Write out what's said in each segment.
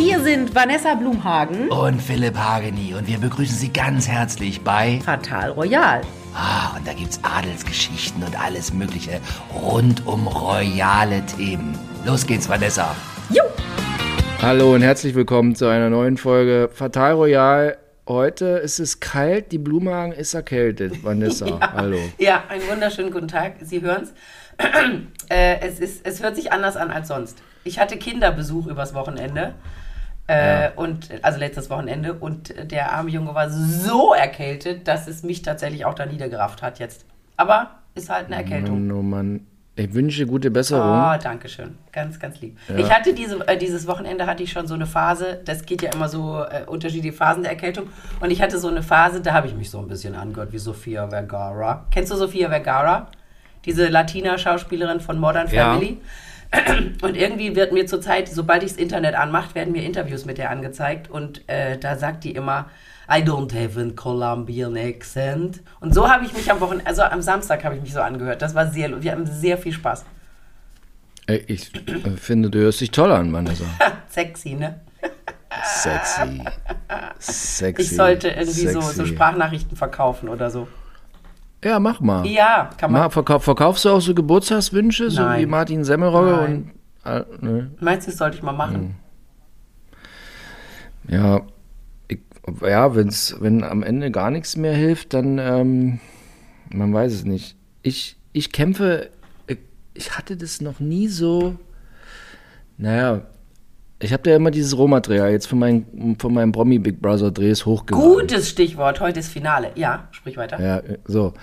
Hier sind Vanessa Blumhagen und Philipp Hageni und wir begrüßen Sie ganz herzlich bei Fatal Royal. Ah, und da gibt's Adelsgeschichten und alles Mögliche rund um royale Themen. Los geht's, Vanessa. Jo! Hallo und herzlich willkommen zu einer neuen Folge Fatal Royal. Heute ist es kalt, die Blumenhagen ist erkältet. Vanessa, ja. hallo. Ja, einen wunderschönen guten Tag. Sie hören's. äh, es, ist, es hört sich anders an als sonst. Ich hatte Kinderbesuch übers Wochenende. Äh, ja. und also letztes Wochenende und der arme Junge war so erkältet, dass es mich tatsächlich auch da niedergerafft hat jetzt. Aber ist halt eine Erkältung. Mann, oh Mann. Ich wünsche gute Besserung. Oh, danke schön. Ganz, ganz lieb. Ja. Ich hatte diese, äh, dieses Wochenende hatte ich schon so eine Phase, das geht ja immer so äh, unterschiedliche Phasen der Erkältung. Und ich hatte so eine Phase, da habe ich mich so ein bisschen angehört wie Sophia Vergara. Kennst du Sophia Vergara? Diese Latina-Schauspielerin von Modern Family? Ja. Und irgendwie wird mir zurzeit, sobald ich das Internet anmacht, werden mir Interviews mit der angezeigt. Und äh, da sagt die immer, I don't have a Colombian accent. Und so habe ich mich am Wochenende, also am Samstag habe ich mich so angehört. Das war sehr, wir haben sehr viel Spaß. Ich finde, du hörst dich toll an, Vanessa. Sexy, ne? Sexy. Sexy. Ich sollte irgendwie so, so Sprachnachrichten verkaufen oder so. Ja, mach mal. Ja, kann man. Mal, verkauf, verkaufst du auch so Geburtstagswünsche, Nein. so wie Martin Semmelrogge und. Äh, ne? Meinst du, das sollte ich mal machen? Hm. Ja, ich, ja, wenn's, wenn am Ende gar nichts mehr hilft, dann, ähm, man weiß es nicht. Ich, ich kämpfe, ich hatte das noch nie so, naja, ich habe ja immer dieses Rohmaterial jetzt von, mein, von meinem Promi Big Brother Drehs hochgeladen. Gutes Stichwort, heute ist Finale. Ja, sprich weiter. Ja, so.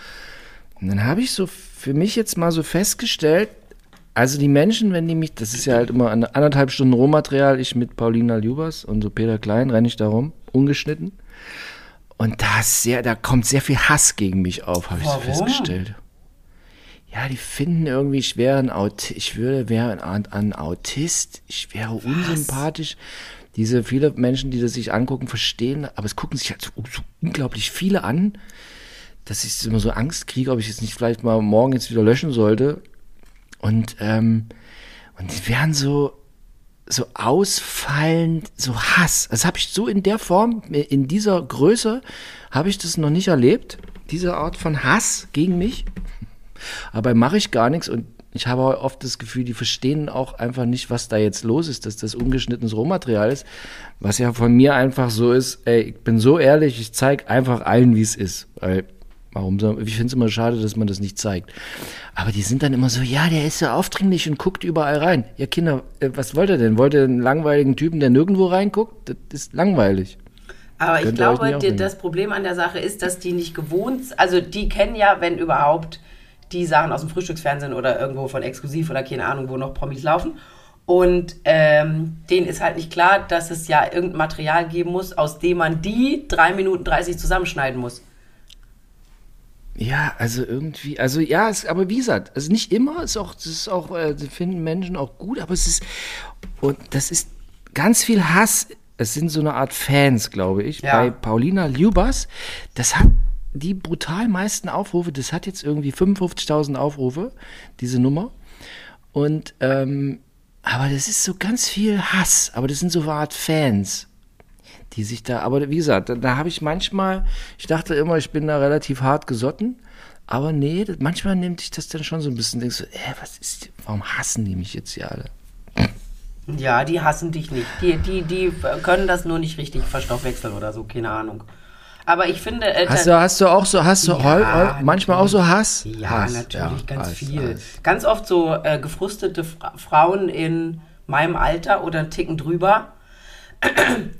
Und dann habe ich so für mich jetzt mal so festgestellt, also die Menschen, wenn die mich, das ist ja halt immer eine anderthalb Stunden Rohmaterial, ich mit Paulina Ljubas und so Peter Klein renne ich da rum, ungeschnitten. Und da, sehr, da kommt sehr viel Hass gegen mich auf, habe ich so festgestellt ja, die finden irgendwie, ich wäre ein Aut ich würde, wäre ein, ein, Autist, ich wäre Was? unsympathisch. Diese viele Menschen, die das sich angucken, verstehen, aber es gucken sich halt so, so unglaublich viele an, dass ich immer so Angst kriege, ob ich jetzt nicht vielleicht mal morgen jetzt wieder löschen sollte. Und, ähm, und die werden so, so ausfallend, so Hass. Das habe ich so in der Form, in dieser Größe, habe ich das noch nicht erlebt. Diese Art von Hass gegen mich. Aber mache ich gar nichts und ich habe oft das Gefühl, die verstehen auch einfach nicht, was da jetzt los ist, dass das ungeschnittenes Rohmaterial ist, was ja von mir einfach so ist, ey, ich bin so ehrlich, ich zeige einfach allen, wie es ist. Weil, warum so, ich finde es immer schade, dass man das nicht zeigt. Aber die sind dann immer so, ja, der ist so aufdringlich und guckt überall rein. Ja, Kinder, äh, was wollt ihr denn? Wollt ihr einen langweiligen Typen, der nirgendwo reinguckt? Das ist langweilig. Aber ich glaube, das Problem an der Sache ist, dass die nicht gewohnt, also die kennen ja, wenn überhaupt, die Sachen aus dem Frühstücksfernsehen oder irgendwo von Exklusiv oder keine Ahnung, wo noch Promis laufen. Und ähm, denen ist halt nicht klar, dass es ja irgendein Material geben muss, aus dem man die 3 Minuten 30 zusammenschneiden muss. Ja, also irgendwie, also ja, es, aber wie gesagt, also nicht immer, ist auch, das ist auch, äh, finden Menschen auch gut, aber es ist, und das ist ganz viel Hass. Es sind so eine Art Fans, glaube ich, ja. bei Paulina Ljubas. Das hat die brutal meisten Aufrufe, das hat jetzt irgendwie 55.000 Aufrufe, diese Nummer. Und, ähm, aber das ist so ganz viel Hass, aber das sind so Art Fans, die sich da, aber wie gesagt, da, da habe ich manchmal, ich dachte immer, ich bin da relativ hart gesotten, aber nee, das, manchmal nimmt sich das dann schon so ein bisschen, denkst du, so, äh, was ist, warum hassen die mich jetzt hier alle? Ja, die hassen dich nicht. Die, die, die können das nur nicht richtig verstoffwechseln oder so, keine Ahnung. Aber ich finde. Äh, hast, du, hast du auch so, hast du ja, manchmal auch so Hass? Ja, Hass, natürlich, ja, ganz Hass, viel. Hass. Ganz oft so äh, gefrustete Fra Frauen in meinem Alter oder einen Ticken drüber,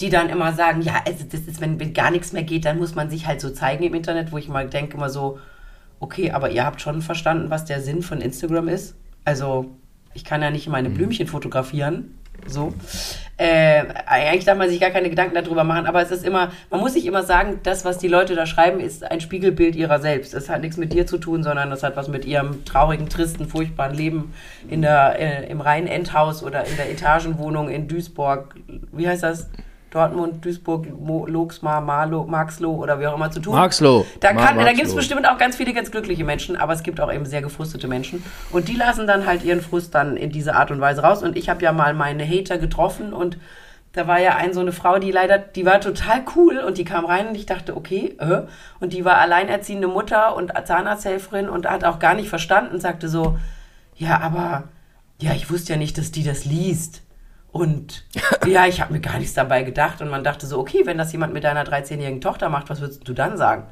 die dann immer sagen, ja, also das ist, wenn, wenn gar nichts mehr geht, dann muss man sich halt so zeigen im Internet, wo ich mal denke, immer so, okay, aber ihr habt schon verstanden, was der Sinn von Instagram ist. Also, ich kann ja nicht meine mhm. Blümchen fotografieren so. Äh, eigentlich darf man sich gar keine Gedanken darüber machen, aber es ist immer, man muss sich immer sagen, das, was die Leute da schreiben, ist ein Spiegelbild ihrer selbst. Es hat nichts mit dir zu tun, sondern das hat was mit ihrem traurigen, tristen, furchtbaren Leben in der, äh, im reinen Endhaus oder in der Etagenwohnung in Duisburg. Wie heißt das? Dortmund, Duisburg, Loxmar, Marlo, Marxloh oder wie auch immer zu tun. Marxloh. Da, kann, da gibt es bestimmt auch ganz viele ganz glückliche Menschen, aber es gibt auch eben sehr gefrustete Menschen. Und die lassen dann halt ihren Frust dann in diese Art und Weise raus. Und ich habe ja mal meine Hater getroffen und Da war ja ein so eine Frau, die leider, die war total cool und die kam rein und ich dachte, okay, äh, und die war alleinerziehende Mutter und Zahnarzthelferin und hat auch gar nicht verstanden, sagte so, ja, aber, ja, ich wusste ja nicht, dass die das liest. Und ja, ich habe mir gar nichts dabei gedacht und man dachte so, okay, wenn das jemand mit deiner 13-jährigen Tochter macht, was würdest du dann sagen?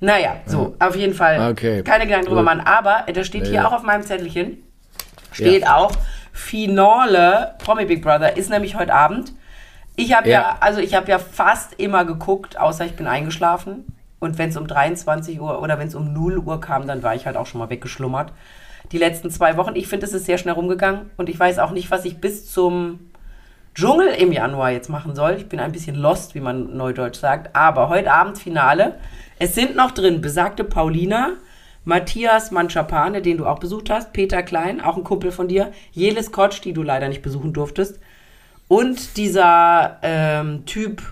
Naja, so, auf jeden Fall Okay. keine Gedanken drüber machen. Aber da steht hier Ja. auch auf meinem Zettelchen, steht auch, Finale Promi Big Brother ist nämlich heute Abend. Ich habe ja. Ja. also ich habe ja fast immer geguckt, außer ich bin eingeschlafen. Und wenn es um 23 Uhr oder wenn es um 0 Uhr kam, dann war ich halt auch schon mal weggeschlummert. Die letzten zwei Wochen, ich finde, es ist sehr schnell rumgegangen und ich weiß auch nicht, was ich bis zum Dschungel im Januar jetzt machen soll. Ich bin ein bisschen lost, wie man neudeutsch sagt. Aber heute Abend Finale. Es sind noch drin besagte Paulina, Matthias Manschapane, den du auch besucht hast, Peter Klein, auch ein Kumpel von dir, Jelis Kotsch, die du leider nicht besuchen durftest. Und dieser ähm, Typ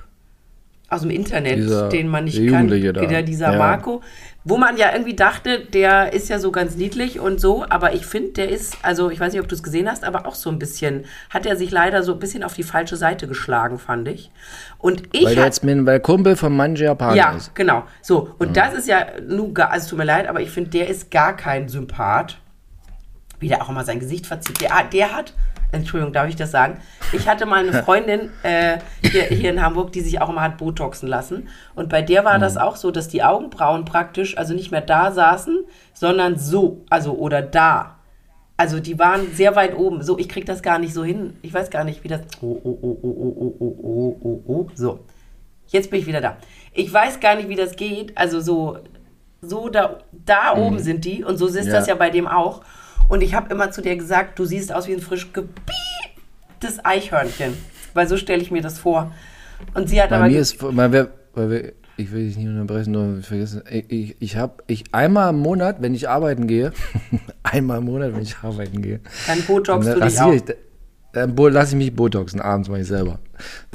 aus dem Internet, Dieser- den man nicht der kann, Jugendliche da. dieser Ja. Marco, wo man ja irgendwie dachte, der ist ja so ganz niedlich und so, aber ich finde, der ist, also ich weiß nicht, ob du es gesehen hast, aber auch so ein bisschen, hat er sich leider so ein bisschen auf die falsche Seite geschlagen, fand ich. Und ich Weil der jetzt mit, weil Kumpel von Manji Japan ja, ist. genau. So, und das ist ja nun gar, also es tut mir leid, aber ich finde, der ist gar kein Sympath. Wie der auch immer sein Gesicht verzieht. Der, der hat, Entschuldigung, darf ich das sagen? Ich hatte mal eine Freundin äh, hier, hier in Hamburg, die sich auch immer hat Botoxen lassen. Und bei der war das auch so, dass die Augenbrauen praktisch, also nicht mehr da saßen, sondern so, also oder da. Also die waren sehr weit oben. So, ich krieg das gar nicht so hin. Ich weiß gar nicht, wie das. Oh, oh, oh, oh, oh, oh, oh, oh, oh, oh. So. Jetzt bin ich wieder da. Ich weiß gar nicht, wie das geht. Also so, so da, da oben sind die und so ist Ja. das ja bei dem auch. Und ich habe immer zu dir gesagt, du siehst aus wie ein frisch gepieptes Eichhörnchen. Weil so stelle ich mir das vor. Und sie hat Bei aber. mir ist, weil wir, weil wir, ich will dich nicht unterbrechen, nur vergessen. Ich, ich, ich habe, ich einmal im Monat, wenn ich arbeiten gehe, einmal im Monat, wenn ich arbeiten gehe, dann botoxst dann du dich auch. ich, dann lasse ich mich botoxen, abends mache ich selber.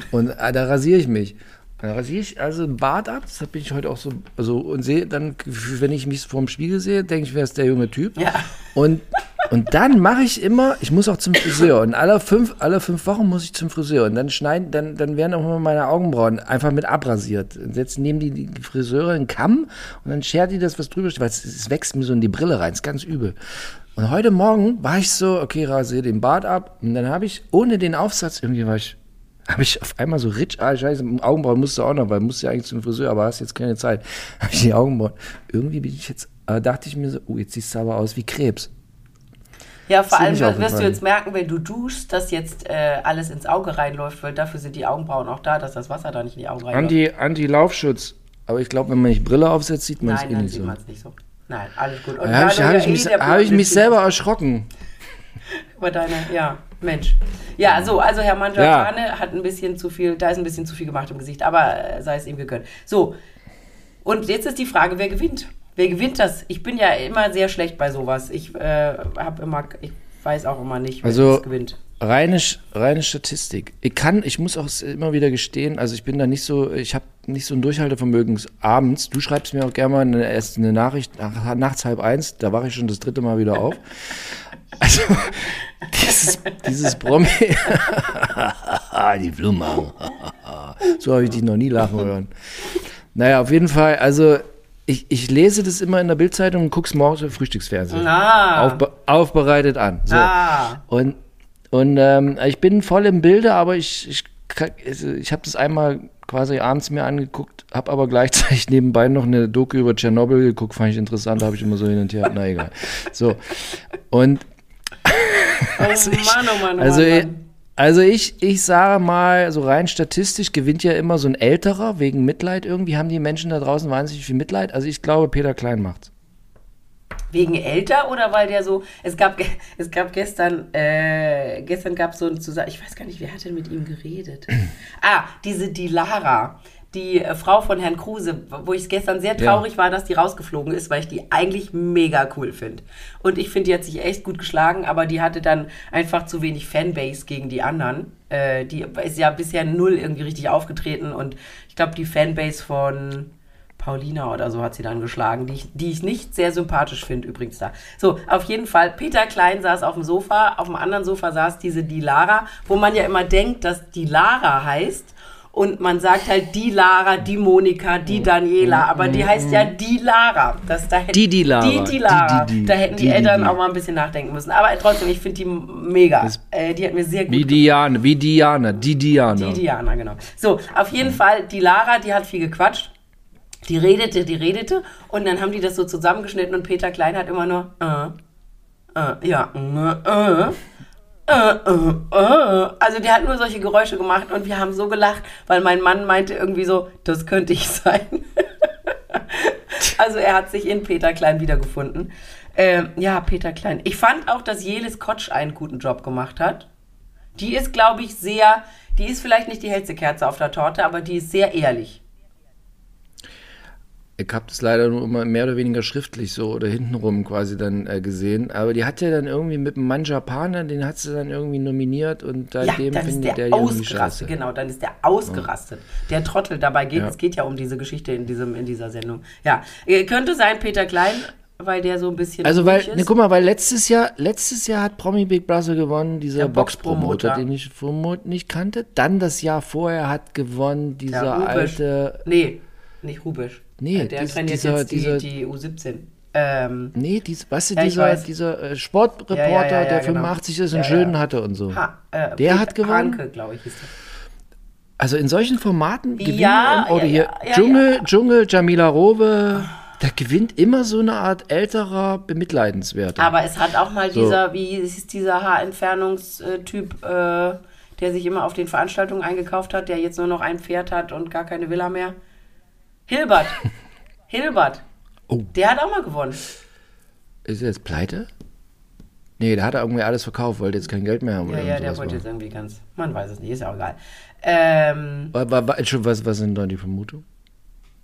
Und äh, da rasiere ich mich. Dann rasiere ich also den Bart ab, das bin ich heute auch so, also und sehe dann, wenn ich mich vorm Spiegel sehe, denke ich, wer ist der junge Typ. Ja. Und, und dann mache ich immer, ich muss auch zum Friseur. Und alle fünf, alle fünf Wochen muss ich zum Friseur. Und dann schneiden, dann, dann werden auch immer meine Augenbrauen einfach mit abrasiert. Und jetzt nehmen die, die Friseure einen Kamm und dann schert die das, was drüber steht, weil es, es wächst mir so in die Brille rein. ist ganz übel. Und heute Morgen war ich so, okay, rasiere den Bart ab. Und dann habe ich, ohne den Aufsatz, irgendwie war ich, habe ich auf einmal so rich, ah, scheiße, Augenbrauen musst du auch noch, weil musst ja eigentlich zum Friseur, aber hast jetzt keine Zeit. Habe ich die Augenbrauen. Irgendwie bin ich jetzt, äh, dachte ich mir so, oh, jetzt siehst du aber aus wie Krebs. Ja, vor allem wirst du jetzt merken, wenn du duschst, dass jetzt äh, alles ins Auge reinläuft, weil dafür sind die Augenbrauen auch da, dass das Wasser da nicht in die Augen reinläuft. Anti, Anti-Laufschutz. Aber ich glaube, wenn man nicht Brille aufsetzt, sieht man es Nein, eh nicht sieht so. man es nicht so. Nein, alles gut. Und Da habe ich, du hab ja ich, eh mich, hab ich mich selber erschrocken. Über deine, ja, Mensch. Ja, so, also Herr Mangiapane hat ein bisschen zu viel, da ist ein bisschen zu viel gemacht im Gesicht, aber äh, sei es ihm gegönnt. So, und jetzt ist die Frage, wer gewinnt? Wer gewinnt das? Ich bin ja immer sehr schlecht bei sowas. Ich äh, habe immer, ich weiß auch immer nicht, wer Also- das gewinnt. Reine, reine Statistik. Ich kann, ich muss auch immer wieder gestehen, also ich bin da nicht so, ich habe nicht so ein Durchhaltevermögen abends. Du schreibst mir auch gerne mal eine, erst eine Nachricht nach, nachts halb eins, da wache ich schon das dritte Mal wieder auf. Also, dieses, dieses Promi. Die Blume. so habe ich dich noch nie lachen hören. Naja, auf jeden Fall, also ich, ich lese das immer in der Bildzeitung und guck's morgens im Frühstücksfernsehen. Ah. Aufbe aufbereitet an. So. Ah. Und, und ähm, ich bin voll im Bilde, aber ich, ich, also ich habe das einmal quasi abends mir angeguckt, habe aber gleichzeitig nebenbei noch eine Doku über Tschernobyl geguckt, fand ich interessant, habe ich immer so hin und her, na egal. So. Und Oh Mann, oh Mann, oh also, Mann, ich- Mann. Also ich, ich sage mal, so rein statistisch gewinnt ja immer so ein älterer wegen Mitleid irgendwie. Haben die Menschen da draußen wahnsinnig viel Mitleid? Also ich glaube, Peter Klein macht's. Wegen älter oder weil der so, es gab, es gab gestern, äh, gestern gab es so ein Zusammen, ich weiß gar nicht, wer hat denn mit ihm geredet? ah, diese Dilara, die äh, Frau von Herrn Kruse, wo ich gestern sehr Ja. traurig war, dass die rausgeflogen ist, weil ich die eigentlich mega cool finde. Und ich finde, die hat sich echt gut geschlagen, aber die hatte dann einfach zu wenig Fanbase gegen die anderen. Äh, die ist ja bisher null irgendwie richtig aufgetreten und ich glaube, die Fanbase von Paulina oder so hat sie dann geschlagen, die ich, die ich nicht sehr sympathisch finde übrigens da. So, auf jeden Fall, Peter Klein saß auf dem Sofa, auf dem anderen Sofa saß diese die Lara, wo man ja immer denkt, dass die Lara heißt und man sagt halt die Lara, die Monika, die Daniela, aber die heißt ja die Lara. Das, da hätten, Die, die Lara. Die, die Lara. Die, die, die. da hätten die, Eltern die. auch mal ein bisschen nachdenken müssen. Aber trotzdem, ich finde die mega. Äh, die hat mir sehr gut Wie Diana, wie Diana, die Diana. die Diana, genau. So, auf jeden Fall, die Lara, die hat viel gequatscht. Die redete, die redete. Und dann haben die das so zusammengeschnitten und Peter Klein hat immer nur, äh, äh, ja, äh, äh. Äh, äh, äh. Also der hat nur solche Geräusche gemacht und wir haben so gelacht, weil mein Mann meinte irgendwie so, das könnte ich sein. also er hat sich in Peter Klein wiedergefunden. Ähm, ja, Peter Klein. Ich fand auch, dass Jelis Kotsch einen guten Job gemacht hat. Die ist, glaube ich, sehr, die ist vielleicht nicht die hellste Kerze auf der Torte, aber die ist sehr ehrlich. Ich habe das leider nur immer mehr oder weniger schriftlich so oder hintenrum quasi dann äh, gesehen. Aber die hat ja dann irgendwie mit dem Mann Japaner, den hat sie dann irgendwie nominiert und Ja, seitdem ist findet der der, die ausgerastet. scheiße. Genau, dann ist der ausgerastet. Der Trottel dabei geht, Ja. es geht ja um diese Geschichte in, diesem, in dieser Sendung. Ja, äh, könnte sein Peter Klein, weil der so ein bisschen Also weil, ne, guck mal, weil letztes Jahr, letztes Jahr hat Promi Big Brother gewonnen, dieser Boxpromoter, Boxpromoter. den ich Promote nicht kannte. Dann das Jahr vorher hat gewonnen dieser Ja, alte, Nee, nicht Rubisch. Nee, der dies- trainiert dieser- jetzt die, dieser- die U17. Ähm, nee, dies, weißt du, Ja, dieser, weiß. dieser äh, Sportreporter, Ja, ja, der genau. 85 ist und Schönen hatte und so. ha, äh, Der hat gewonnen? Hanke, glaube ich, hieß der. Also in solchen Formaten gewinnen Ja, oder hier. Dschungel, Dschungel, Jamila Rowe, da gewinnt immer so eine Art älterer Bemitleidenswerter. Aber es hat auch mal So. dieser, wie ist dieser Haarentfernungstyp, äh, der sich immer auf den Veranstaltungen eingekauft hat, der jetzt nur noch ein Pferd hat und gar keine Villa mehr. Hilbert. Hilbert. Oh. Der hat auch mal gewonnen. ist er jetzt pleite? Nee, der hat irgendwie alles verkauft, wollte jetzt kein Geld mehr haben. Ja, ja, der wollte war. jetzt irgendwie ganz. Man weiß es nicht, ist ja auch egal. Ähm, Wa- wa- wa- Entschuldigung, was, was sind da die Vermutungen?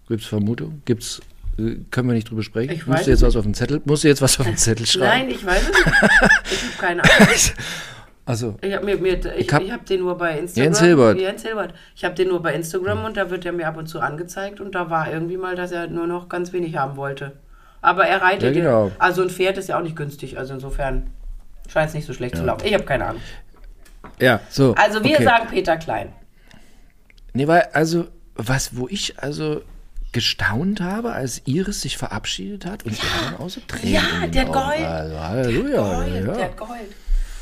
Gibt's Vermutungen? Gibt's, äh, können wir nicht drüber sprechen? Ich Musst weiß du jetzt es was auf den Zettel, musst du jetzt was auf den Zettel schreiben? nein, ich weiß es nicht. Ich habe keine Ahnung. Also, Ich habe hab- hab den nur bei Instagram. Jens Hilbert. Jens Hilbert. Ich habe den nur bei Instagram und da wird er mir ab und zu angezeigt und da war irgendwie mal, dass er nur noch ganz wenig haben wollte. Aber er reitet. Ja, genau. den- Also ein Pferd ist ja auch nicht günstig, also insofern scheint es nicht so schlecht zu laufen. Ich habe keine Ahnung. ja, so. Also wir okay. sagen Peter Klein. Nee, weil, also, was, wo ich also gestaunt habe, als Iris sich verabschiedet hat und er dann auch so Tränen Ja, der hat geheult. Also, Halleluja. Ja. der hat geheult.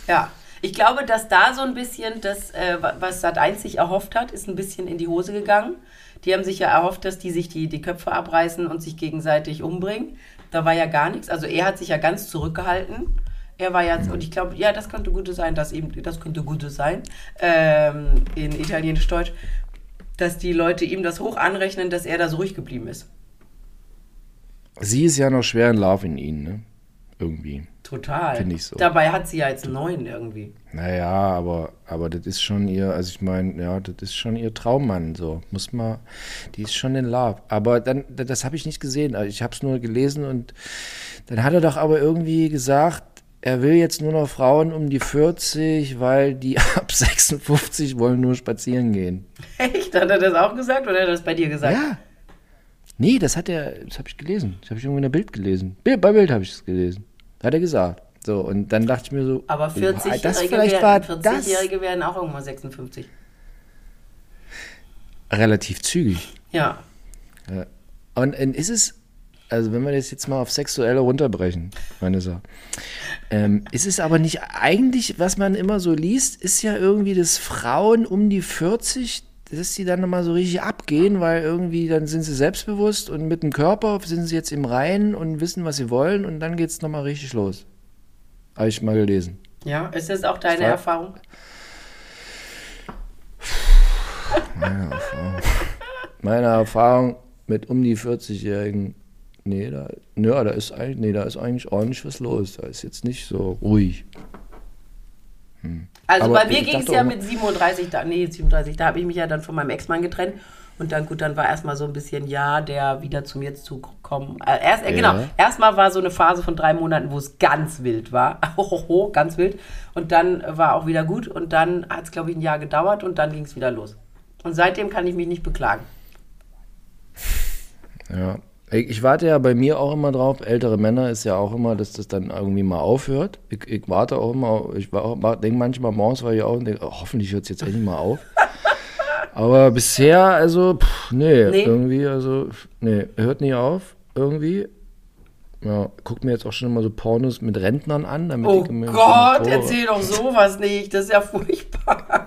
Ja, ich glaube, dass da so ein bisschen das, äh, was Sat1 sich erhofft hat, ist ein bisschen in die Hose gegangen. Die haben sich ja erhofft, dass die sich die, die Köpfe abreißen und sich gegenseitig umbringen. Da war ja gar nichts. Also er hat sich ja ganz zurückgehalten. Er war ja, und ich glaube, ja, das könnte Gute sein, dass eben, das könnte Gute sein, ähm, in Italienisch-Deutsch, dass die Leute ihm das hoch anrechnen, dass er da so ruhig geblieben ist. Sie ist ja noch schwer in Love in ihn, ne? Irgendwie. Total. Finde ich so. Dabei hat sie ja jetzt neuen irgendwie. Naja, aber, aber das ist schon ihr, also ich meine, ja, das ist schon ihr Traummann, so. Muss man, die ist schon in Love. Aber dann, das habe ich nicht gesehen. Also ich habe es nur gelesen und dann hat er doch aber irgendwie gesagt, er will jetzt nur noch Frauen um die 40, weil die ab 56 wollen nur spazieren gehen. Echt? Hat er das auch gesagt oder hat er das bei dir gesagt? Ja. Nee, das hat er, das habe ich gelesen. Das habe ich irgendwo in der Bild gelesen. Bei Bild habe ich es gelesen. Hat er gesagt. So, und dann dachte ich mir so, Aber oh, das 40-Jährige vielleicht war werden, das 40 werden auch irgendwann 56. relativ zügig. Ja. Und, und ist es, also wenn wir das jetzt mal auf Sexuelle runterbrechen, meine Sache, ähm, ist es aber nicht eigentlich, was man immer so liest, ist ja irgendwie, dass Frauen um die 40, dass die dann nochmal so richtig abgehen, weil irgendwie dann sind sie selbstbewusst und mit dem Körper sind sie jetzt im Reinen und wissen, was sie wollen und dann geht es nochmal richtig los. Habe ich mal gelesen. Ja, ist das auch deine Voll. Erfahrung? Meine Erfahrung mit um die 40-Jährigen, nee, da, ja, da ist eigentlich, nee, da ist eigentlich ordentlich was los. Da ist jetzt nicht so ruhig. Also Aber bei mir ging es ja mit 37, da, nee, 37, da habe ich mich ja dann von meinem Ex-Mann getrennt. Und dann, gut, dann war erstmal so ein bisschen, ja, der wieder zu mir zu kommen. Äh, erst, äh, Genau, Ja. erstmal war so eine Phase von drei Monaten, wo es ganz wild war. Hohoho, ganz wild. Und dann war auch wieder gut. Und dann hat es, glaube ich, ein Jahr gedauert und dann ging es wieder los. Und seitdem kann ich mich nicht beklagen. Ja. Ich, warte ja bei mir auch immer drauf, ältere Männer ist ja auch immer, dass das dann irgendwie mal aufhört. Ich, ich warte auch immer, ich denke manchmal morgens, weil ich auch denke, oh, hoffentlich hört es jetzt endlich mal auf. Aber bisher, also, pff, nee, Nee? irgendwie, also, nee, hört nie auf, irgendwie. Ja, guck mir jetzt auch schon immer so Pornos mit Rentnern an, damit Oh ich mir so Gott, erzähl doch sowas nicht. Das ist ja furchtbar.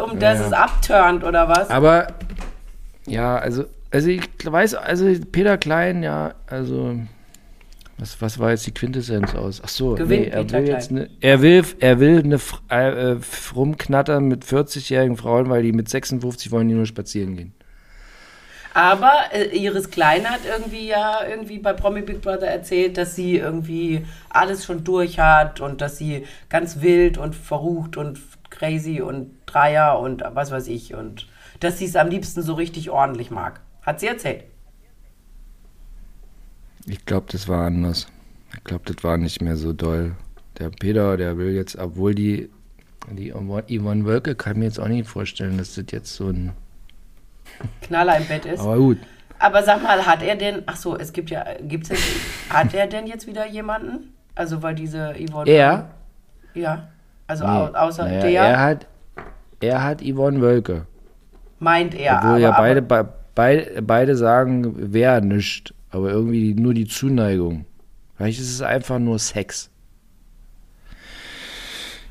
um das Ja. es abturnt, oder was? Aber ja, also, also ich weiß, also Peter Klein, ja, also was, was war jetzt die Quintessenz aus? Ach so, Gewinnt er Peter will jetzt ne, er will, er will eine äh, äh, rumknattern mit 40-jährigen Frauen, weil die mit 56 wollen die nur spazieren gehen. Aber äh, Iris Klein hat irgendwie ja irgendwie bei Promi Big Brother erzählt, dass sie irgendwie alles schon durch hat und dass sie ganz wild und verrucht und crazy und Dreier und was weiß ich und dass sie es am liebsten so richtig ordentlich mag. Hat sie erzählt. Ich glaube, das war anders. Ich glaube, das war nicht mehr so doll. Der Peter, der will jetzt, obwohl die, die Yvonne Wölke kann mir jetzt auch nicht vorstellen, dass das jetzt so ein. Knaller im Bett ist. Aber gut. Aber sag mal, hat er denn, ach so, es gibt ja, gibt's jetzt, hat er denn jetzt wieder jemanden? Also weil diese Yvonne. Er? Ja. Also Nee. au außer Naja, der Er hat, er hat Yvonne Wölke. meint er. Obwohl aber, ja beide, aber, be, beide, sagen, wäre nicht. Aber irgendwie nur die Zuneigung. Vielleicht ist es einfach nur Sex.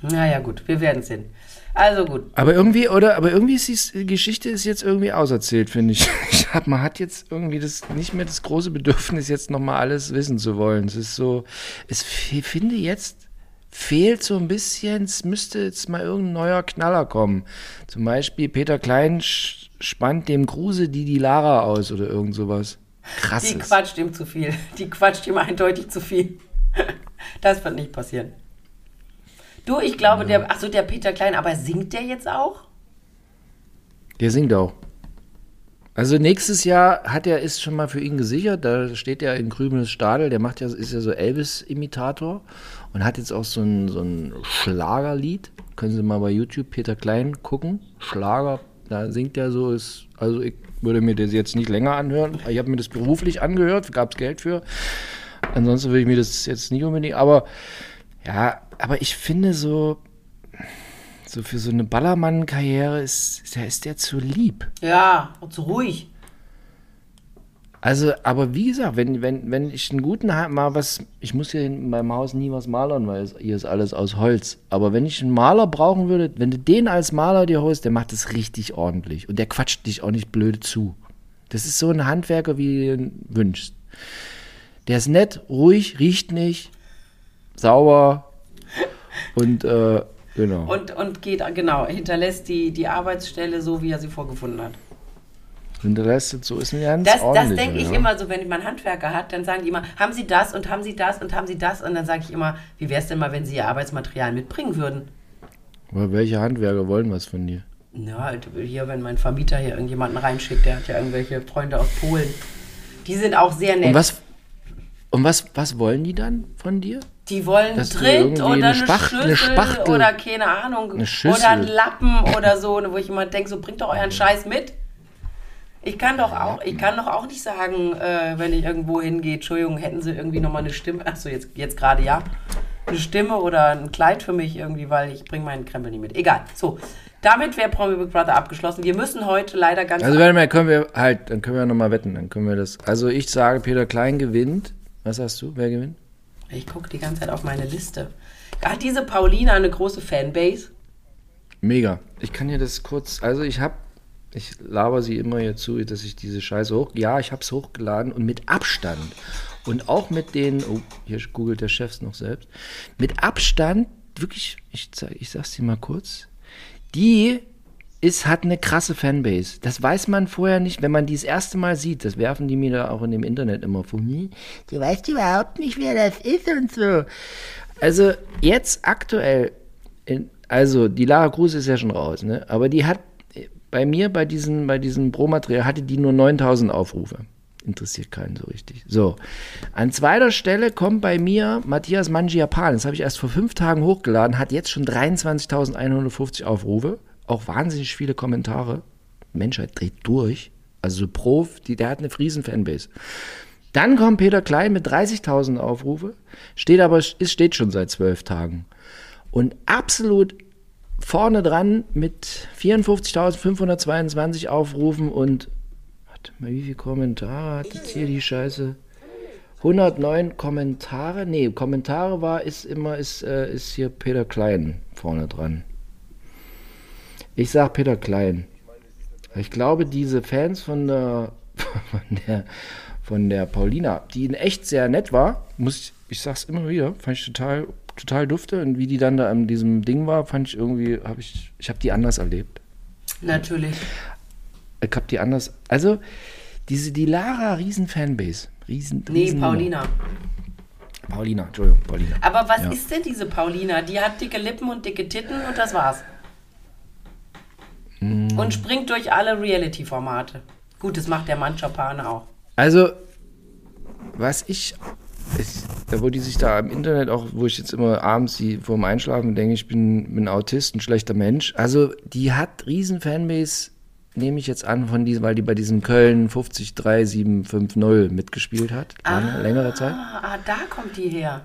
Naja, gut, wir werden sehen. Also gut. Aber irgendwie, oder, aber irgendwie ist die Geschichte ist jetzt irgendwie auserzählt, finde ich. ich hab, man hat jetzt irgendwie das, nicht mehr das große Bedürfnis, jetzt nochmal alles wissen zu wollen. Es ist so, es finde jetzt, fehlt so ein bisschen, es müsste jetzt mal irgendein neuer Knaller kommen. Zum Beispiel Peter Klein spannt dem Kruse die die Lara aus oder irgend sowas. Krasses. Die quatscht ihm zu viel. Die quatscht ihm eindeutig zu viel. Das wird nicht passieren. Du, ich glaube, der, ach so, der Peter Klein, aber singt der jetzt auch? Der singt auch. Also nächstes Jahr hat er ist schon mal für ihn gesichert. Da steht er in Krümels Stadel. Der macht ja ist ja so Elvis-Imitator und hat jetzt auch so ein, so ein Schlagerlied. Können Sie mal bei YouTube Peter Klein gucken. Schlager, da singt er so. Ist, also ich würde mir das jetzt nicht länger anhören. Ich habe mir das beruflich angehört, gab es Geld für. Ansonsten würde ich mir das jetzt nicht unbedingt. Aber ja, aber ich finde so so für so eine Ballermann-Karriere ist, da ist der zu lieb. Ja, und zu ruhig. Also, aber wie gesagt, wenn, wenn, wenn ich einen guten mal was, ich muss hier in meinem Haus nie was malern, weil hier ist alles aus Holz. Aber wenn ich einen Maler brauchen würde, wenn du den als Maler dir holst, der macht das richtig ordentlich. Und der quatscht dich auch nicht blöde zu. Das ist so ein Handwerker, wie du ihn wünschst. Der ist nett, ruhig, riecht nicht, sauber und äh, genau. Und, und geht, genau, hinterlässt die, die Arbeitsstelle so, wie er sie vorgefunden hat. Und der Rest so ist ganz Das, das denke ich ja. immer so, wenn man Handwerker hat, dann sagen die immer, haben Sie das und haben Sie das und haben Sie das? Und dann sage ich immer, wie wäre es denn mal, wenn Sie Ihr Arbeitsmaterial mitbringen würden? Aber welche Handwerker wollen was von dir? Ja, halt hier, wenn mein Vermieter hier irgendjemanden reinschickt, der hat ja irgendwelche Freunde aus Polen. Die sind auch sehr nett. Und was, und was, was wollen die dann von dir? Die wollen Dass Tritt oder eine eine, Spach- eine Schüssel Spachtel- oder keine Ahnung. eine. Oder ein Lappen oder so, wo ich immer denke, so bringt doch euren Scheiß mit. Ich kann doch auch, ich kann doch auch nicht sagen, äh, wenn ich irgendwo hingehe, Entschuldigung, hätten sie irgendwie nochmal eine Stimme, achso, jetzt, jetzt gerade ja, eine Stimme oder ein Kleid für mich irgendwie, weil ich bringe meinen Krempel nicht mit. Egal. So, damit wäre Promi Big Brother abgeschlossen. Wir müssen heute leider ganz Also warte mal, können wir halt, dann können wir nochmal wetten, dann können wir das. Also ich sage, Peter Klein gewinnt. Was sagst du? Wer gewinnt? Ich gucke die ganze Zeit auf meine Liste. Hat diese Paulina eine große Fanbase? Mega. Ich kann dir das kurz, also ich habe, ich laber sie immer hier zu, dass ich diese Scheiße hoch, ja, ich habe es hochgeladen und mit Abstand und auch mit den, oh, hier googelt der Chefs noch selbst, mit Abstand, wirklich, ich, ich sag's dir mal kurz, die ist, hat eine krasse Fanbase. Das weiß man vorher nicht, wenn man die das erste Mal sieht. Das werfen die mir da auch in dem Internet immer vor. Hm, Du weißt überhaupt nicht, wer das ist und so. Also jetzt aktuell, in, also die Lara Cruz ist ja schon raus, ne? aber die hat bei mir bei diesem, bei diesem Pro-Material hatte die nur 9000 Aufrufe. Interessiert keinen so richtig. So. An zweiter Stelle kommt bei mir Matthias Mangiapan. Das habe ich erst vor fünf Tagen hochgeladen, hat jetzt schon 23.150 Aufrufe. Auch wahnsinnig viele Kommentare. Menschheit dreht durch. Also so Prof, die, der hat eine riesen Fanbase. Dann kommt Peter Klein mit 30.000 Aufrufe, steht aber, ist, steht schon seit zwölf Tagen. Und absolut vorne dran mit 54.522 Aufrufen und, warte mal, wie viele Kommentare hat jetzt hier die Scheiße? 109 Kommentare, nee, Kommentare war, ist immer, ist, äh, ist hier Peter Klein vorne dran. Ich sag Peter Klein. Ich glaube, diese Fans von der, von der, von der Paulina, die in echt sehr nett war, muss ich, ich sag's immer wieder, fand ich total, total dufte und wie die dann da an diesem Ding war, fand ich irgendwie, habe ich, ich habe die anders erlebt. Natürlich. Ich habe die anders, also diese, die Lara, riesen Fanbase, riesen, Nee, riesen Paulina. Paulina, Entschuldigung, Paulina. Aber was Ja. ist denn diese Paulina? Die hat dicke Lippen und dicke Titten und das war's. Hm. Und springt durch alle Reality-Formate. Gut, das macht der Mann Chopane auch. Also, was ich, ist, da wo die sich da im Internet auch, wo ich jetzt immer abends die vorm Einschlafen denke, ich bin, bin Autist, ein schlechter Mensch. Also, die hat riesen Fanbase, nehme ich jetzt an, von diesem, weil die bei diesem Köln 503750 mitgespielt hat, lange, längere Zeit. Ah, ah, da kommt die her.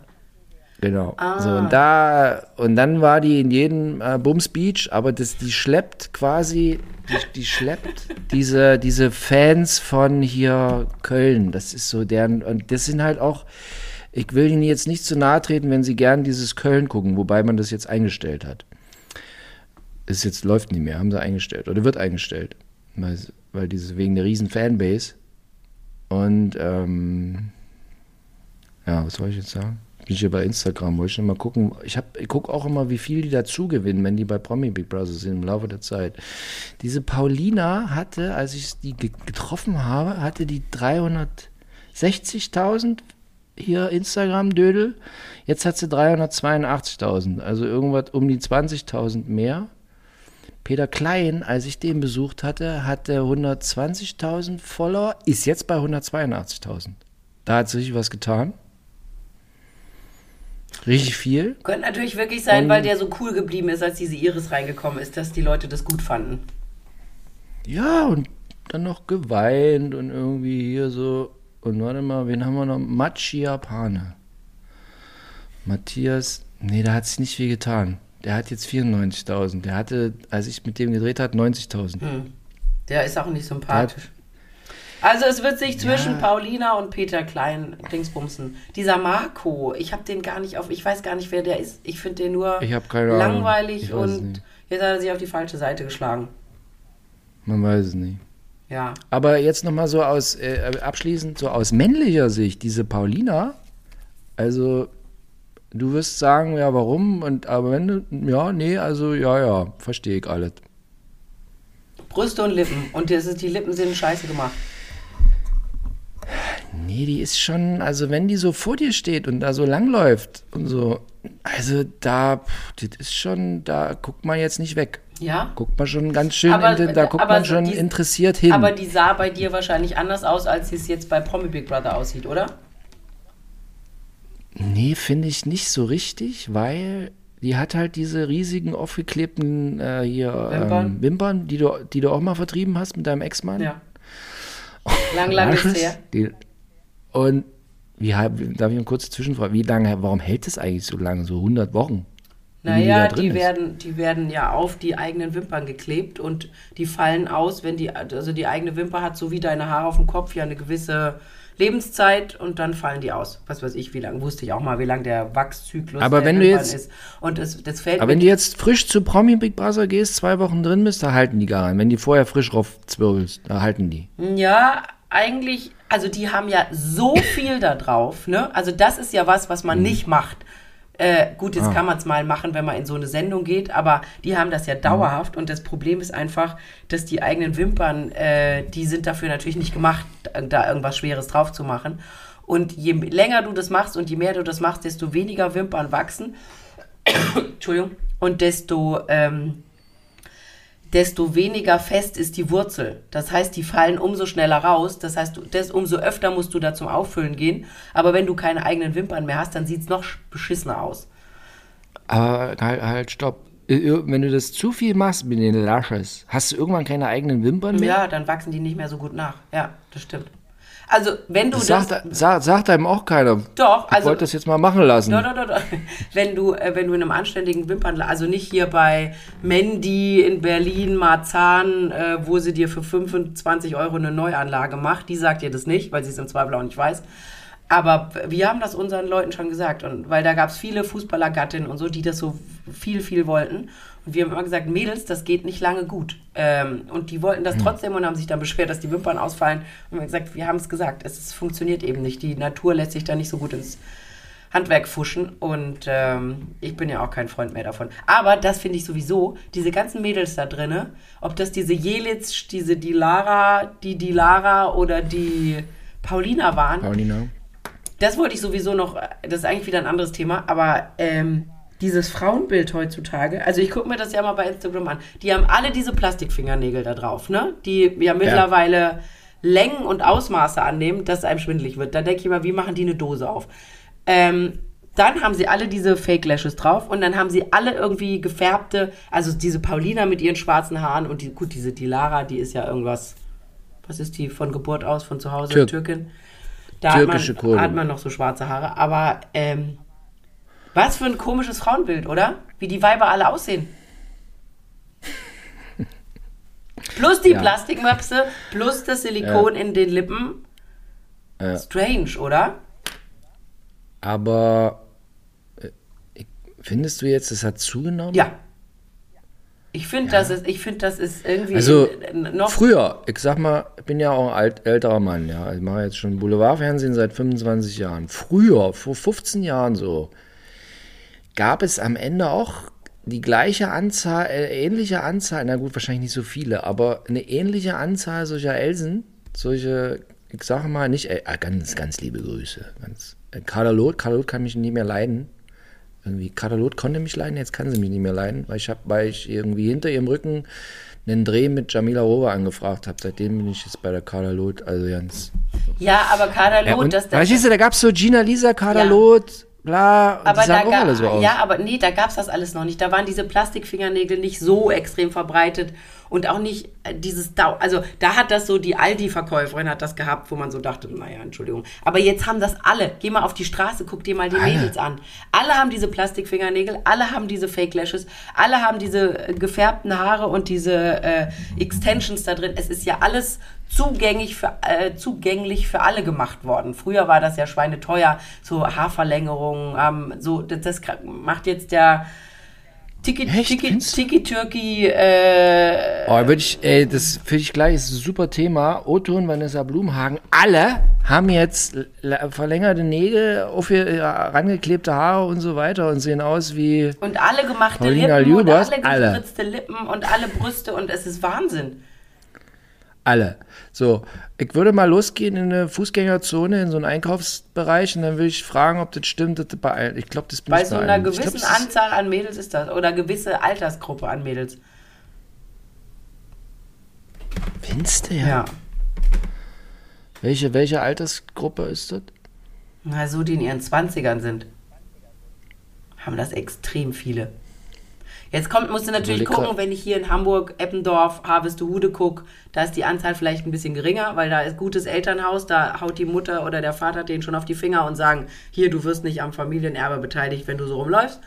Genau. Ah. So, und da, und dann war die in jedem äh, Bums Beach, aber das, die schleppt quasi, die, die schleppt diese, diese Fans von hier Köln. Das ist so deren, und das sind halt auch, ich will ihnen jetzt nicht zu nahe treten, wenn sie gern dieses Köln gucken, wobei man das jetzt eingestellt hat. Es jetzt läuft nicht mehr, haben sie eingestellt oder wird eingestellt. Weil, weil diese wegen der riesen Fanbase. Und ähm, ja, was soll ich jetzt sagen? Bin ich hier bei Instagram, wollte ich mal gucken. Ich, ich gucke auch immer, wie viel die dazu gewinnen, wenn die bei Promi Big Brother sind im Laufe der Zeit. Diese Paulina hatte, als ich die ge getroffen habe, hatte die 360.000 hier Instagram-Dödel. Jetzt hat sie 382.000, also irgendwas um die 20.000 mehr. Peter Klein, als ich den besucht hatte, hatte 120.000 Follower, ist jetzt bei 182.000. Da hat sich was getan. Richtig viel. Könnte natürlich wirklich sein, Und- weil der so cool geblieben ist, als diese Iris reingekommen ist, dass die Leute das gut fanden. Ja, und dann noch geweint und irgendwie hier so. Und warte mal, wen haben wir noch? Machiapane. Matthias, nee, da hat sich nicht viel getan. Der hat jetzt 94.000. Der hatte, als ich mit dem gedreht hat, 90.000. Der ist auch nicht sympathisch. Also es wird sich zwischen Ja. Paulina und Peter Klein Dingsbumsen. Dieser Marco, ich habe den gar nicht auf, ich weiß gar nicht, wer der ist. Ich finde den nur langweilig und jetzt hat er sich auf die falsche Seite geschlagen. Man weiß es nicht. Ja. Aber jetzt nochmal so aus, äh, abschließend, so aus männlicher Sicht, diese Paulina, also du wirst sagen, ja, warum? Und aber wenn du, ja, nee, also ja, ja, verstehe ich alles. Brüste und Lippen. Und das ist, die Lippen sind scheiße gemacht. Nee, die ist schon, also wenn die so vor dir steht und da so langläuft und so, also da, das ist schon, da guckt man jetzt nicht weg. Ja? Guckt man schon ganz schön, Aber- in, da guckt aber man schon die- interessiert hin. Aber die sah bei dir wahrscheinlich anders aus, als sie es jetzt bei Promi Big Brother aussieht, oder? Nee, finde ich nicht so richtig, weil die hat halt diese riesigen aufgeklebten äh, hier Wimpern? Ähm, Wimpern, die du, die du auch mal vertrieben hast mit deinem Ex-Mann. Ja. Lang, lang ist Lashes. her. Die, und wie, darf ich eine kurze Zwischenfrage, wie lange, warum hält es eigentlich so lange, so 100 Wochen? Die Naja, die ist? werden, die werden ja auf die eigenen Wimpern geklebt und die fallen aus, wenn die, also die eigene Wimper hat, so wie deine Haare auf dem Kopf, ja eine gewisse Lebenszeit und dann fallen die aus. Was weiß ich, wie lange, wusste ich auch mal, wie lang der Wachszyklus Aber der wenn du jetzt- ist. Und das, das fällt Aber wenn du jetzt frisch zu Promi Big Brother gehst, zwei Wochen drin bist, da halten die gar nicht. Wenn die vorher frisch raufzwirbelst, da halten die. Ja, eigentlich, also die haben ja so viel da drauf, ne? Also das ist ja was, was Mhm. man nicht macht. Äh, gut, Ah. jetzt kann man es mal machen, wenn man in so eine Sendung geht, aber die haben das ja dauerhaft und das Problem ist einfach, dass die eigenen Wimpern, äh, die sind dafür natürlich nicht gemacht, da irgendwas Schweres drauf zu machen. Und je länger du das machst und je mehr du das machst, desto weniger Wimpern wachsen. Entschuldigung. Und desto ähm, desto weniger fest ist die Wurzel. Das heißt, die fallen umso schneller raus. Das heißt, du- das, umso öfter musst du da zum Auffüllen gehen. Aber wenn du keine eigenen Wimpern mehr hast, dann sieht es noch sch- beschissener aus. Aber halt, halt, stopp. wenn du das zu viel machst mit den Lashes, hast du irgendwann keine eigenen Wimpern mehr? Ja, dann wachsen die nicht mehr so gut nach. Ja, das stimmt. Also, wenn du Das das. sagt, sagt, sagt einem auch keiner. Doch, Ich also. wollte das jetzt mal machen lassen. Doch, doch, doch, doch. Wenn du, äh, wenn du in einem anständigen Wimpernladen, also nicht hier bei Mandy in Berlin, Marzahn, äh, wo sie dir für 25 Euro eine Neuanlage macht, die sagt dir das nicht, weil sie es im Zweifel auch nicht weiß. Aber wir haben das unseren Leuten schon gesagt, und weil da gab es viele Fußballergattinnen und so, die das so viel, viel wollten. Und wir haben immer gesagt, Mädels, das geht nicht lange gut. Ähm, und die wollten das trotzdem und haben sich dann beschwert, dass die Wimpern ausfallen. Und wir haben gesagt, wir haben es gesagt, es funktioniert eben nicht. Die Natur lässt sich da nicht so gut ins Handwerk fuschen und ähm, ich bin ja auch kein Freund mehr davon. Aber das finde ich sowieso, diese ganzen Mädels da drinne, ob das diese Jelitz, diese Dilara, die Dilara oder die Paulina waren, Paulina. das wollte ich sowieso noch, das ist eigentlich wieder ein anderes Thema, aber ähm, dieses Frauenbild heutzutage, also ich gucke mir das ja mal bei Instagram an, die haben alle diese Plastikfingernägel da drauf, ne? Die ja mittlerweile Längen und Ausmaße annehmen, dass es einem schwindelig wird. Da denke ich mal, wie machen die eine Dose auf? Ähm, dann haben sie alle diese Fake Lashes drauf und dann haben sie alle irgendwie gefärbte, also diese Paulina mit ihren schwarzen Haaren und die, gut, diese Dilara, die ist ja irgendwas, was ist die von Geburt aus, von zu Hause, Türk- Türkin? Da Türkische hat, man, hat man noch so schwarze Haare, aber ähm, was für ein komisches Frauenbild, oder? Wie die Weiber alle aussehen. Plus die Ja. Plastikmöpse, plus das Silikon in den Lippen. Ja. Strange, oder? Aber äh, findest du jetzt, es hat zugenommen? Ja. Ich finde, das, ist, ich find, das ist irgendwie Also noch. früher, ich sag mal, ich bin ja auch ein alt, älterer Mann, ja. Ich mache jetzt schon Boulevardfernsehen seit 25 Jahren. Früher, vor 15 Jahren so, gab es am Ende auch die gleiche Anzahl, äh, ähnliche Anzahl, na gut, wahrscheinlich nicht so viele, aber eine ähnliche Anzahl solcher Elsen, solche, ich sage mal, nicht, äh, ganz, ganz liebe Grüße. Ganz, äh, Carla Loth, Carla Loth kann mich nicht mehr leiden. Irgendwie, Carla Loth konnte mich leiden, jetzt kann sie mich nicht mehr leiden, weil ich, hab, weil ich irgendwie hinter ihrem Rücken einen Dreh mit Jamila Rover angefragt habe. Seitdem bin ich jetzt bei der Carla Loth, also ganz. Ja, aber Kader Ja, Loth, und, das, das, weißt du, da gab es so Gina Lisa, Carla Ja. Loth, bla, und aber die da sahen auch ga- alle so aus. Ja, aber nee, da gab es das alles noch nicht. Da waren diese Plastikfingernägel nicht so extrem verbreitet und auch nicht äh, dieses Dau. Also da hat das so die Aldi-Verkäuferin hat das gehabt, wo man so dachte, naja, Entschuldigung. Aber jetzt haben das alle. Geh mal auf die Straße, guck dir mal die Mädels an. Alle haben diese Plastikfingernägel, alle haben diese Fake Lashes, alle haben diese äh, gefärbten Haare und diese äh, Extensions da drin. Es ist ja alles zugänglich für, äh, zugänglich für alle gemacht worden. Früher war das ja schweineteuer, so Haarverlängerungen, ähm, so, das, das macht jetzt der Tiki, Echt? Tiki? Tiki Türki, äh, Oh, würde ich, ey, das finde ich gleich, ist ein super Thema. Otto und Vanessa Blumhagen, alle haben jetzt verlängerte Nägel, auf ihr äh, rangeklebte Haare und so weiter und sehen aus wie. und alle gemachte Paulina Lippen und alle alle. gespritzte Lippen und alle Brüste und es ist Wahnsinn. Alle. So, ich würde mal losgehen in eine Fußgängerzone, in so einen Einkaufsbereich und dann würde ich fragen, ob das stimmt. das bei Ich glaube, das bin Bei so bei einer gewissen glaub, Anzahl an Mädels ist das oder gewisse Altersgruppe an Mädels. Findest du ja? Ja. Welche, welche Altersgruppe ist das? Na, so die in ihren 20ern sind, haben das extrem viele. Jetzt kommt, musst du natürlich Überleg gucken, wenn ich hier in Hamburg, Eppendorf, Harvestehude gucke, da ist die Anzahl vielleicht ein bisschen geringer, weil da ist gutes Elternhaus, da haut die Mutter oder der Vater den schon auf die Finger und sagen, hier, du wirst nicht am Familienerbe beteiligt, wenn du so rumläufst.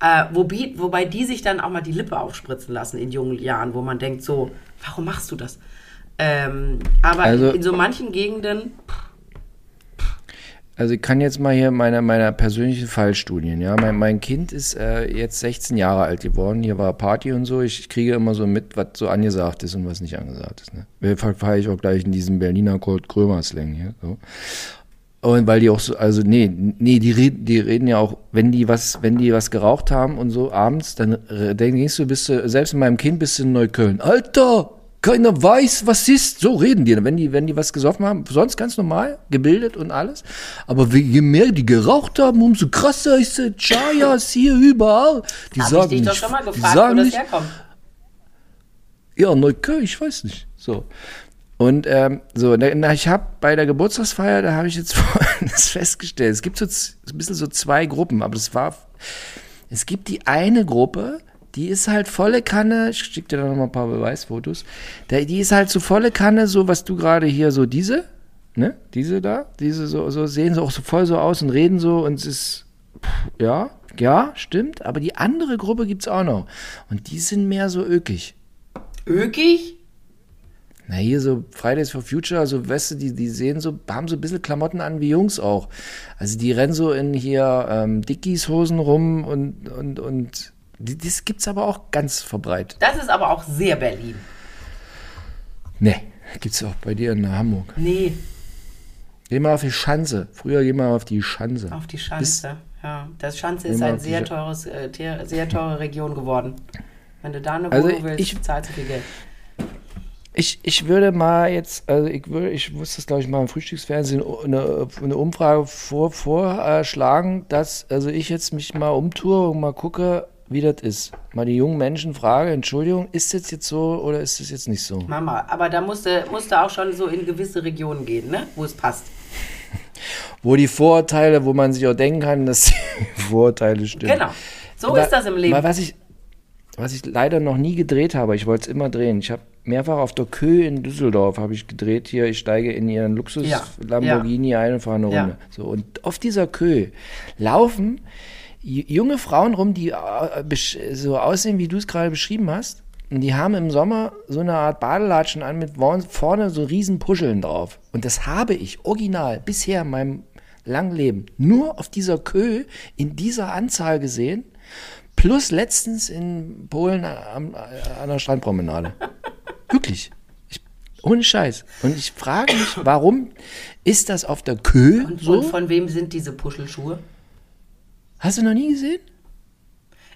Äh, wobei, wobei die sich dann auch mal die Lippe aufspritzen lassen in jungen Jahren, wo man denkt so, warum machst du das? Ähm, aber Also- in so manchen Gegenden, Also ich kann jetzt mal hier meine, meine persönlichen Fallstudien, ja. Mein, mein Kind ist äh, jetzt 16 Jahre alt geworden, hier war Party und so. Ich kriege immer so mit, was so angesagt ist und was nicht angesagt ist. Ne? Verfahre ich auch gleich in diesem Berliner Kurt Krömer-Slang hier. So. Und weil die auch so, also nee, nee, die reden, die reden ja auch, wenn die was, wenn die was geraucht haben und so abends, dann äh, denkst du, bist du, selbst mit meinem Kind bist du in Neukölln. Alter, keiner weiß, was ist. So reden die, wenn die, wenn die was gesoffen haben. Sonst ganz normal, gebildet und alles. Aber je mehr die geraucht haben, umso krasser ist es. Chayas hier überall. Die ich sagen dich doch nicht, schon mal gefragt, sagen wo das herkommt. ja, Neukölln, ich weiß nicht. So. Und ähm, so, na, ich habe bei der Geburtstagsfeier, da habe ich jetzt Folgendes festgestellt. Es gibt so ein bisschen so zwei Gruppen, aber das war, es gibt die eine Gruppe, die ist halt volle Kanne, ich schicke dir da noch mal ein paar Beweisfotos, der, die ist halt so volle Kanne, so was du gerade hier, so diese, ne, diese da, diese so, so sehen so auch so voll so aus und reden so und es ist, pff, ja, ja, stimmt, aber die andere Gruppe gibt's auch noch und die sind mehr so ökig. Ökig? Na, hier so Fridays for Future, so, weißt du, die, die sehen so, haben so ein bisschen Klamotten an wie Jungs auch. Also die rennen so in hier ähm, Dickies-Hosen rum und, und, und das gibt's aber auch ganz verbreitet. Das ist aber auch sehr Berlin. Nee, gibt's auch bei dir in Hamburg. Nee, Geh mal auf die Schanze. Früher geh mal auf die Schanze. auf die Bis- Schanze. Ja, das Schanze ist Immer ein auf die sehr teures, äh, sehr teure Region geworden. Wenn du da eine Also Wohnung willst, ich- zahlst du viel Geld. Ich, ich würde mal jetzt, also ich würde, ich muss das glaube ich mal im Frühstücksfernsehen eine, eine Umfrage vor, vorschlagen, dass also ich jetzt mich mal umtue und mal gucke, wie das ist. Mal die jungen Menschen frage, Entschuldigung, ist das jetzt so oder ist das jetzt nicht so? Mama, aber da musst du, musst du auch schon so in gewisse Regionen gehen, ne? wo es passt. Wo die Vorurteile, wo man sich auch denken kann, dass die Vorurteile stimmen. Genau. So Aber- ist das im Leben. Mal, was ich, was ich leider noch nie gedreht habe, ich wollte es immer drehen. Ich habe mehrfach auf der Kö in Düsseldorf habe ich gedreht hier. Ich steige in ihren Luxus Ja, Lamborghini ein und fahre eine Ja. Runde. So und auf dieser Kö laufen junge Frauen rum, die äh, so aussehen, wie du es gerade beschrieben hast. Und die haben im Sommer so eine Art Badelatschen an mit vorn- vorne so riesen Puscheln drauf. Und das habe ich original bisher in meinem langen Leben nur auf dieser Kö in dieser Anzahl gesehen. Plus letztens in Polen am- an der Strandpromenade. Wirklich. Ich, ohne Scheiß. Und ich frage mich, warum ist das auf der Kö und, so? und von wem sind diese Puschelschuhe? Hast du noch nie gesehen?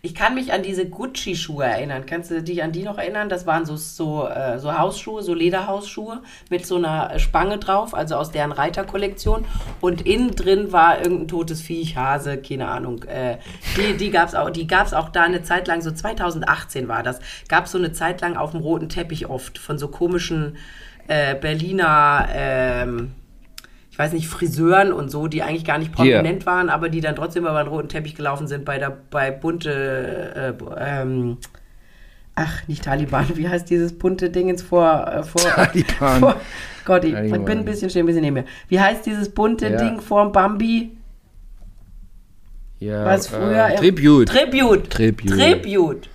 Ich kann mich an diese Gucci-Schuhe erinnern. Kannst du dich an die noch erinnern? Das waren so, so, äh, so Hausschuhe, so Lederhausschuhe mit so einer Spange drauf, also aus deren Reiterkollektion. Und innen drin war irgendein totes Viech, Hase, keine Ahnung. Äh, die die gab es auch, auch da eine Zeit lang, so 2018 war das, gab es so eine Zeit lang auf dem roten Teppich oft von so komischen äh, Berliner. Ähm, ich weiß nicht, Friseuren und so, die eigentlich gar nicht prominent waren, aber die dann trotzdem über den roten Teppich gelaufen sind bei der bei bunte äh, ähm, ach, nicht Taliban, wie heißt dieses bunte Dingens vor, äh, vor Taliban. Vor, Gott, ich Taliban. bin ein bisschen stehen, ein bisschen neben mir. Wie heißt dieses bunte Ja. Ding vorm Bambi? Ja, Was früher äh, Tribute. Tribute. Tribute. Tribute.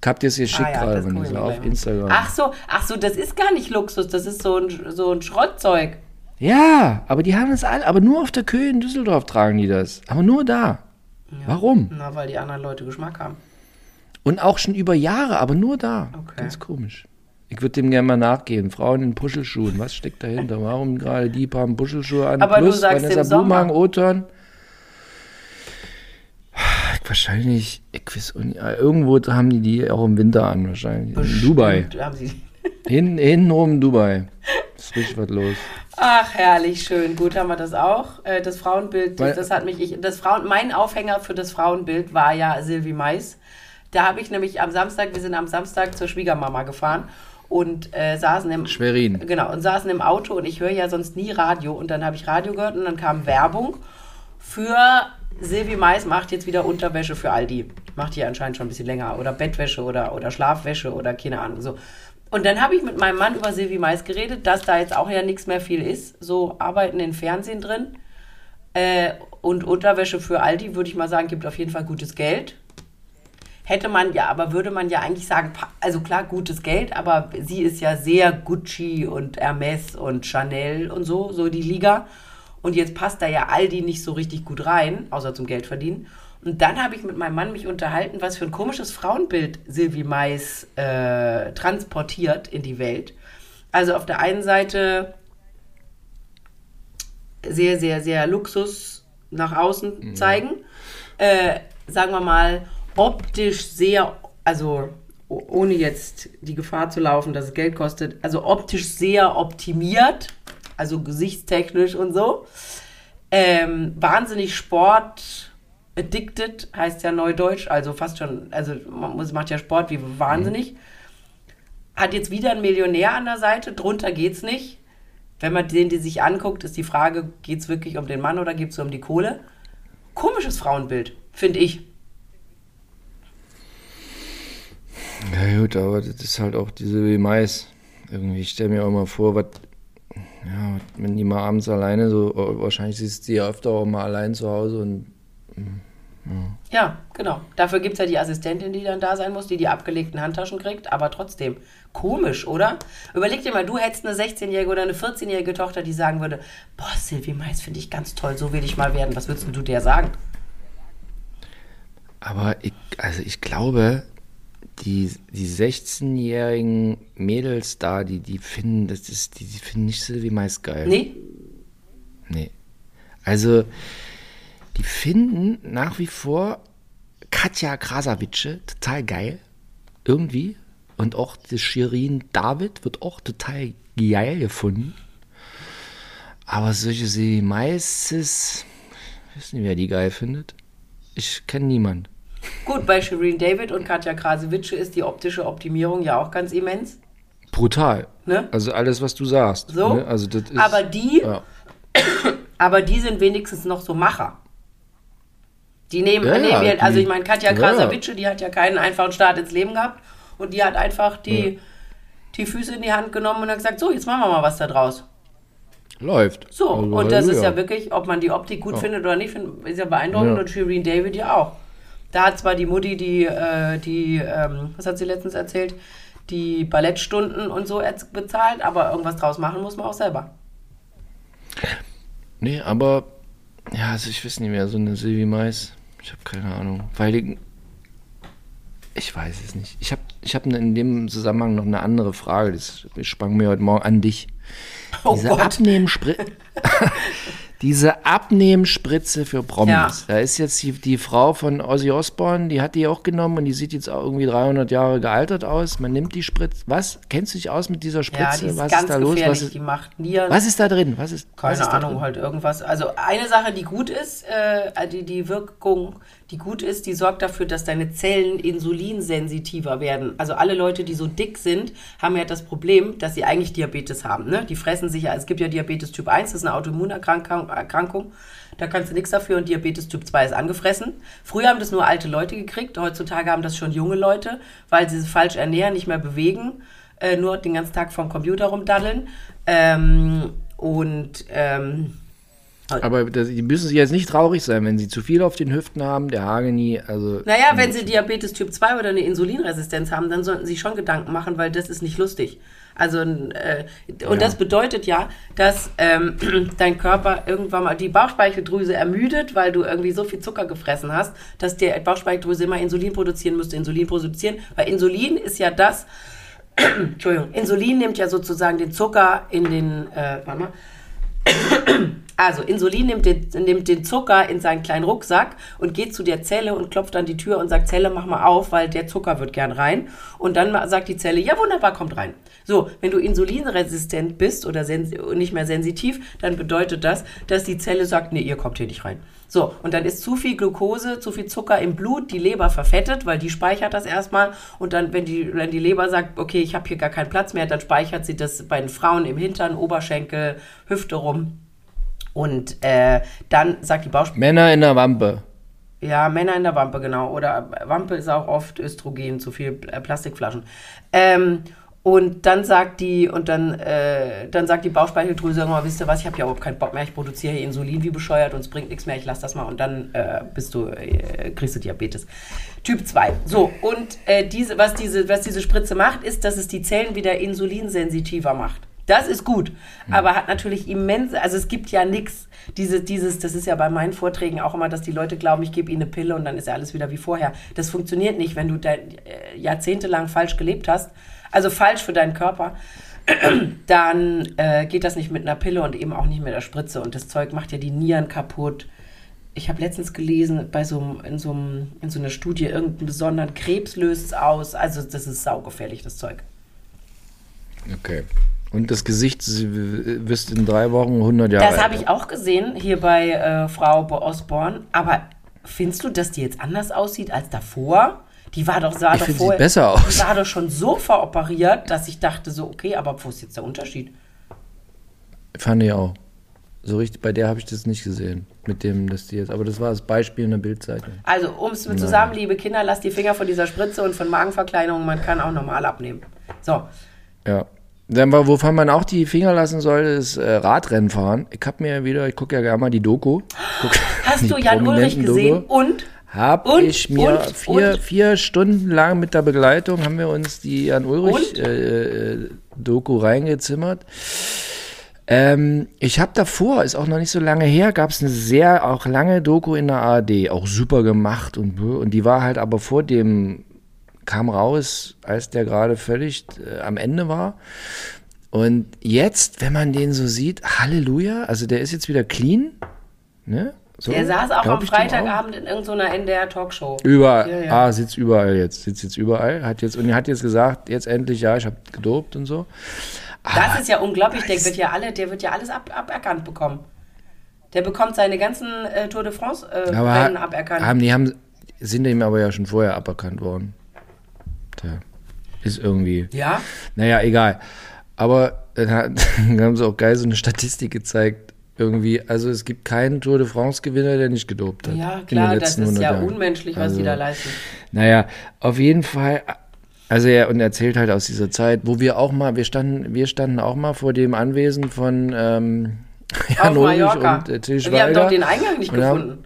Ich hab dir das geschickt Ah ja, gerade ich dieser mir auf. Instagram. Ach so, ach so, das ist gar nicht Luxus, das ist so ein, so ein Schrottzeug. Ja, aber die haben das alle, aber nur auf der Kö in Düsseldorf tragen die das. Aber nur da. Warum? Na, weil die anderen Leute Geschmack haben. Und auch schon über Jahre, aber nur da. Okay. Ganz komisch. Ich würde dem gerne mal nachgehen. Frauen in Puschelschuhen. Was steckt dahinter? Warum gerade die haben Puschelschuhe an? Aber du Plus sagst Vanessa im Sommer. O-Ton. Wahrscheinlich, ich weiß nicht, irgendwo haben die die auch im Winter an, wahrscheinlich. In Dubai. Bestimmt Haben sie Hin, hintenrum in Dubai. Ist richtig was los. Ach, herrlich, schön. Gut haben wir das auch. Äh, Das Frauenbild, Weil- das, hat mich, ich, das Frauen, mein Aufhänger für das Frauenbild war ja Sylvie Mais. Da habe ich nämlich am Samstag, wir sind am Samstag zur Schwiegermama gefahren und äh, saßen im Schwerin. Genau, und saßen im Auto und ich höre ja sonst nie Radio und dann habe ich Radio gehört und dann kam Werbung für Silvi Mais macht jetzt wieder Unterwäsche für Aldi. Macht die anscheinend schon ein bisschen länger. Oder Bettwäsche oder, oder Schlafwäsche oder keine Ahnung. So. Und dann habe ich mit meinem Mann über Silvi Mais geredet, dass da jetzt auch ja nichts mehr viel ist. So Arbeiten in Fernsehen drin. Äh, und Unterwäsche für Aldi, würde ich mal sagen, gibt auf jeden Fall gutes Geld. Hätte man ja, aber würde man ja eigentlich sagen, also klar, gutes Geld, aber sie ist ja sehr Gucci und Hermes und Chanel und so, so die Liga. Und jetzt passt da ja Aldi nicht so richtig gut rein, außer zum Geld verdienen. Und dann habe ich mit meinem Mann mich unterhalten, was für ein komisches Frauenbild Sylvie Mais äh, transportiert in die Welt. Also auf der einen Seite sehr, sehr, sehr Luxus nach außen zeigen. Äh, sagen wir mal, optisch sehr, also ohne jetzt die Gefahr zu laufen, dass es Geld kostet, also optisch sehr optimiert, also gesichtstechnisch und so. Ähm, wahnsinnig Sport addicted, heißt ja neudeutsch, also fast schon, also man muss, macht ja Sport wie wahnsinnig. Hat jetzt wieder einen Millionär an der Seite, drunter geht's nicht. Wenn man den, die sich anguckt, ist die Frage, geht es wirklich um den Mann oder geht es um die Kohle? Komisches Frauenbild, finde ich. Ja gut, aber das ist halt auch diese wie Mais. Irgendwie, ich stelle mir auch mal vor, was, ja, wenn die mal abends alleine so, wahrscheinlich sitzt die ja öfter auch mal allein zu Hause und Ja, genau. Dafür gibt es ja die Assistentin, die dann da sein muss, die die abgelegten Handtaschen kriegt, aber trotzdem. Komisch, oder? Überleg dir mal, du hättest eine 16-jährige oder eine 14-jährige Tochter, die sagen würde, boah, Sylvie Mais finde ich ganz toll, so will ich mal werden. Was würdest du der sagen? Aber ich, also ich glaube, die, die 16-jährigen Mädels da, die, die finden, das ist, die, die finden nicht Sylvie Mais geil. Nee? Nee. Also, die finden nach wie vor Katja Krasavice total geil. Irgendwie. Und auch die Shirin David wird auch total geil gefunden. Aber solche Mais ist, ich weiß nicht, wer die geil findet. Ich kenne niemand. Gut, bei Shireen David und Katja Krasewitsche ist die optische Optimierung ja auch ganz immens. Brutal. Ne? Also alles, was du sagst. So. Ne? Also das ist, Aber die, Ja. aber die sind wenigstens noch so Macher. Die nehmen, Ja, nehmen wir- also die- ich meine, Katja ja. Krasavitsche, die hat ja keinen einfachen Start ins Leben gehabt und die hat einfach die, die Füße in die Hand genommen und hat gesagt, so, jetzt machen wir mal was da draus. Läuft. So, Also, und das ist ja wirklich, ob man die Optik gut findet oder nicht, find, ist ja beeindruckend und Shireen David ja auch. Da hat zwar die Mutti die, äh, die ähm, was hat sie letztens erzählt, die Ballettstunden und so bezahlt, aber irgendwas draus machen muss man auch selber. Nee, aber ja, also ich weiß nicht mehr, so eine Sylvie Mais. Ich habe keine Ahnung. Weil ich weiß es nicht. Ich habe ich hab in dem Zusammenhang noch eine andere Frage. Das sprang mir heute Morgen an dich. Oh Diese Gott. Diese Abnehmspritze für Promis. Ja. Da ist jetzt die, die Frau von Ozzy Osbourne, die hat die auch genommen und die sieht jetzt auch irgendwie 300 Jahre gealtert aus. Man nimmt die Spritze. Was? Kennst du dich aus mit dieser Spritze? Ja, die ist Was ist da los? Was ist, die macht Nieren. was ist da drin? Was ist, was Keine ist da Ahnung, drin? halt irgendwas. Also eine Sache, die gut ist, äh, die, die Wirkung, die gut ist, die sorgt dafür, dass deine Zellen insulinsensitiver werden. Also alle Leute, die so dick sind, haben ja das Problem, dass sie eigentlich Diabetes haben. Ne? Die fressen sich ja, es gibt ja Diabetes Typ 1, das ist eine Autoimmunerkrankung. Erkrankung. Da kannst du nichts dafür und Diabetes Typ 2 ist angefressen. Früher haben das nur alte Leute gekriegt, heutzutage haben das schon junge Leute, weil sie sich falsch ernähren, nicht mehr bewegen, äh, nur den ganzen Tag vorm Computer rumdaddeln. Ähm, und ähm, Aber das, die müssen sich jetzt nicht traurig sein, wenn sie zu viel auf den Hüften haben, der Hageni, also. Naja, wenn Sie Diabetes Typ 2 oder eine Insulinresistenz haben, dann sollten Sie schon Gedanken machen, weil das ist nicht lustig. Also, äh, und das bedeutet ja, dass ähm, dein Körper irgendwann mal die Bauchspeicheldrüse ermüdet, weil du irgendwie so viel Zucker gefressen hast, dass die Bauchspeicheldrüse immer Insulin produzieren müsste, Insulin produzieren. Weil Insulin ist ja das, Entschuldigung, Insulin nimmt ja sozusagen den Zucker in den, äh, warte mal, also Insulin nimmt den, nimmt den Zucker in seinen kleinen Rucksack und geht zu der Zelle und klopft an die Tür und sagt, Zelle, mach mal auf, weil der Zucker wird gern rein. Und dann sagt die Zelle, ja wunderbar, kommt rein. So, wenn du insulinresistent bist oder nicht mehr sensitiv, dann bedeutet das, dass die Zelle sagt, nee, ihr kommt hier nicht rein. So, und dann ist zu viel Glucose, zu viel Zucker im Blut, die Leber verfettet, weil die speichert das erstmal. Und dann, wenn die, wenn die Leber sagt, okay, ich habe hier gar keinen Platz mehr, dann speichert sie das bei den Frauen im Hintern, Oberschenkel, Hüfte rum. Und äh, dann sagt die Bauchspeicheldrüse, Männer in der Wampe. ja, Männer in der Wampe, genau. Oder Wampe ist auch oft Östrogen, zu viel äh, Plastikflaschen. Ähm, und dann sagt die, und dann, äh, dann sagt die Bauchspeicheldrüse irgendwann, wisst ihr was, ich habe ja überhaupt keinen Bock mehr, ich produziere hier Insulin wie bescheuert und es bringt nichts mehr, ich lass das mal und dann äh, bist du, äh, kriegst du Diabetes. Typ 2. So, und äh, diese, was, diese, was diese Spritze macht, ist, dass es die Zellen wieder insulinsensitiver macht. Das ist gut, aber hat natürlich immense, also es gibt ja nichts, diese, dieses, das ist ja bei meinen Vorträgen auch immer, dass die Leute glauben, ich gebe ihnen eine Pille und dann ist ja alles wieder wie vorher. Das funktioniert nicht, wenn du da, äh, jahrzehntelang falsch gelebt hast, also falsch für deinen Körper, dann äh, geht das nicht mit einer Pille und eben auch nicht mit der Spritze und das Zeug macht ja die Nieren kaputt. Ich habe letztens gelesen, bei so einem, in, so in so einer Studie, irgendeinen besonderen Krebs löst es aus. Also das ist saugefährlich, das Zeug. Okay. Und das Gesicht sie wirst in drei Wochen 100 Jahre Das habe ich auch gesehen hier bei äh, Frau Bo- Osborne. Aber findest du, dass die jetzt anders aussieht als davor? Die war doch, sah Ich doch finde, sie vorher, besser aus. Die war doch schon so veroperiert, dass ich dachte so, okay, aber wo ist jetzt der Unterschied? Fand ich auch. so richtig, bei der habe ich das nicht gesehen. Mit dem, dass die jetzt, aber das war das Beispiel in der Bildzeitung. Also, um es mit zusammen, liebe Kinder, lasst die Finger von dieser Spritze und von Magenverkleinerung. Man kann auch normal abnehmen. So, Ja. Dann, wovon man auch die Finger lassen soll, ist äh, Radrennen fahren. Ich habe mir wieder, ich gucke ja gerne mal die Doku. Guck, hast die du Jan Ulrich gesehen? Doku. Und? Hab Und? ich mir Und? vier, Und? vier Stunden lang mit der Begleitung haben wir uns die Jan Ulrich äh, äh, Doku reingezimmert. Ähm, ich habe davor, ist auch noch nicht so lange her, gab es eine sehr auch lange Doku in der ARD, auch super gemacht und und die war halt aber vor dem kam raus, als der gerade völlig äh, am Ende war. Und jetzt, wenn man den so sieht, Halleluja, also der ist jetzt wieder clean, ne? So, Der saß auch am dem auch. Freitagabend in irgendeiner NDR-Talkshow. Überall. Ja, ja. Ah, sitzt überall jetzt. Sitzt jetzt überall. Hat jetzt, und er hat jetzt gesagt, jetzt endlich, ja, ich habe gedopt und so. Das ist ja unglaublich, der wird ja, alle, der wird ja alles ab, aberkannt bekommen. Der bekommt seine ganzen äh, Tour de France äh, aberkannt. haben, die haben, sind ihm aber ja schon vorher aberkannt worden. Tja, ist irgendwie. ja? Naja, egal. Aber dann, hat, dann haben sie auch geil so eine Statistik gezeigt. Irgendwie, also es gibt keinen Tour de France-Gewinner, der nicht gedopt hat. Ja, klar, das ist 100 ja Jahren. unmenschlich, was Also- die da leisten. Naja, auf jeden Fall. Also er und erzählt halt aus dieser Zeit, wo wir auch mal, wir standen, wir standen auch mal vor dem Anwesen von ähm, Jan und äh, Till Wir haben doch Schweiger. den Eingang nicht Und haben- gefunden.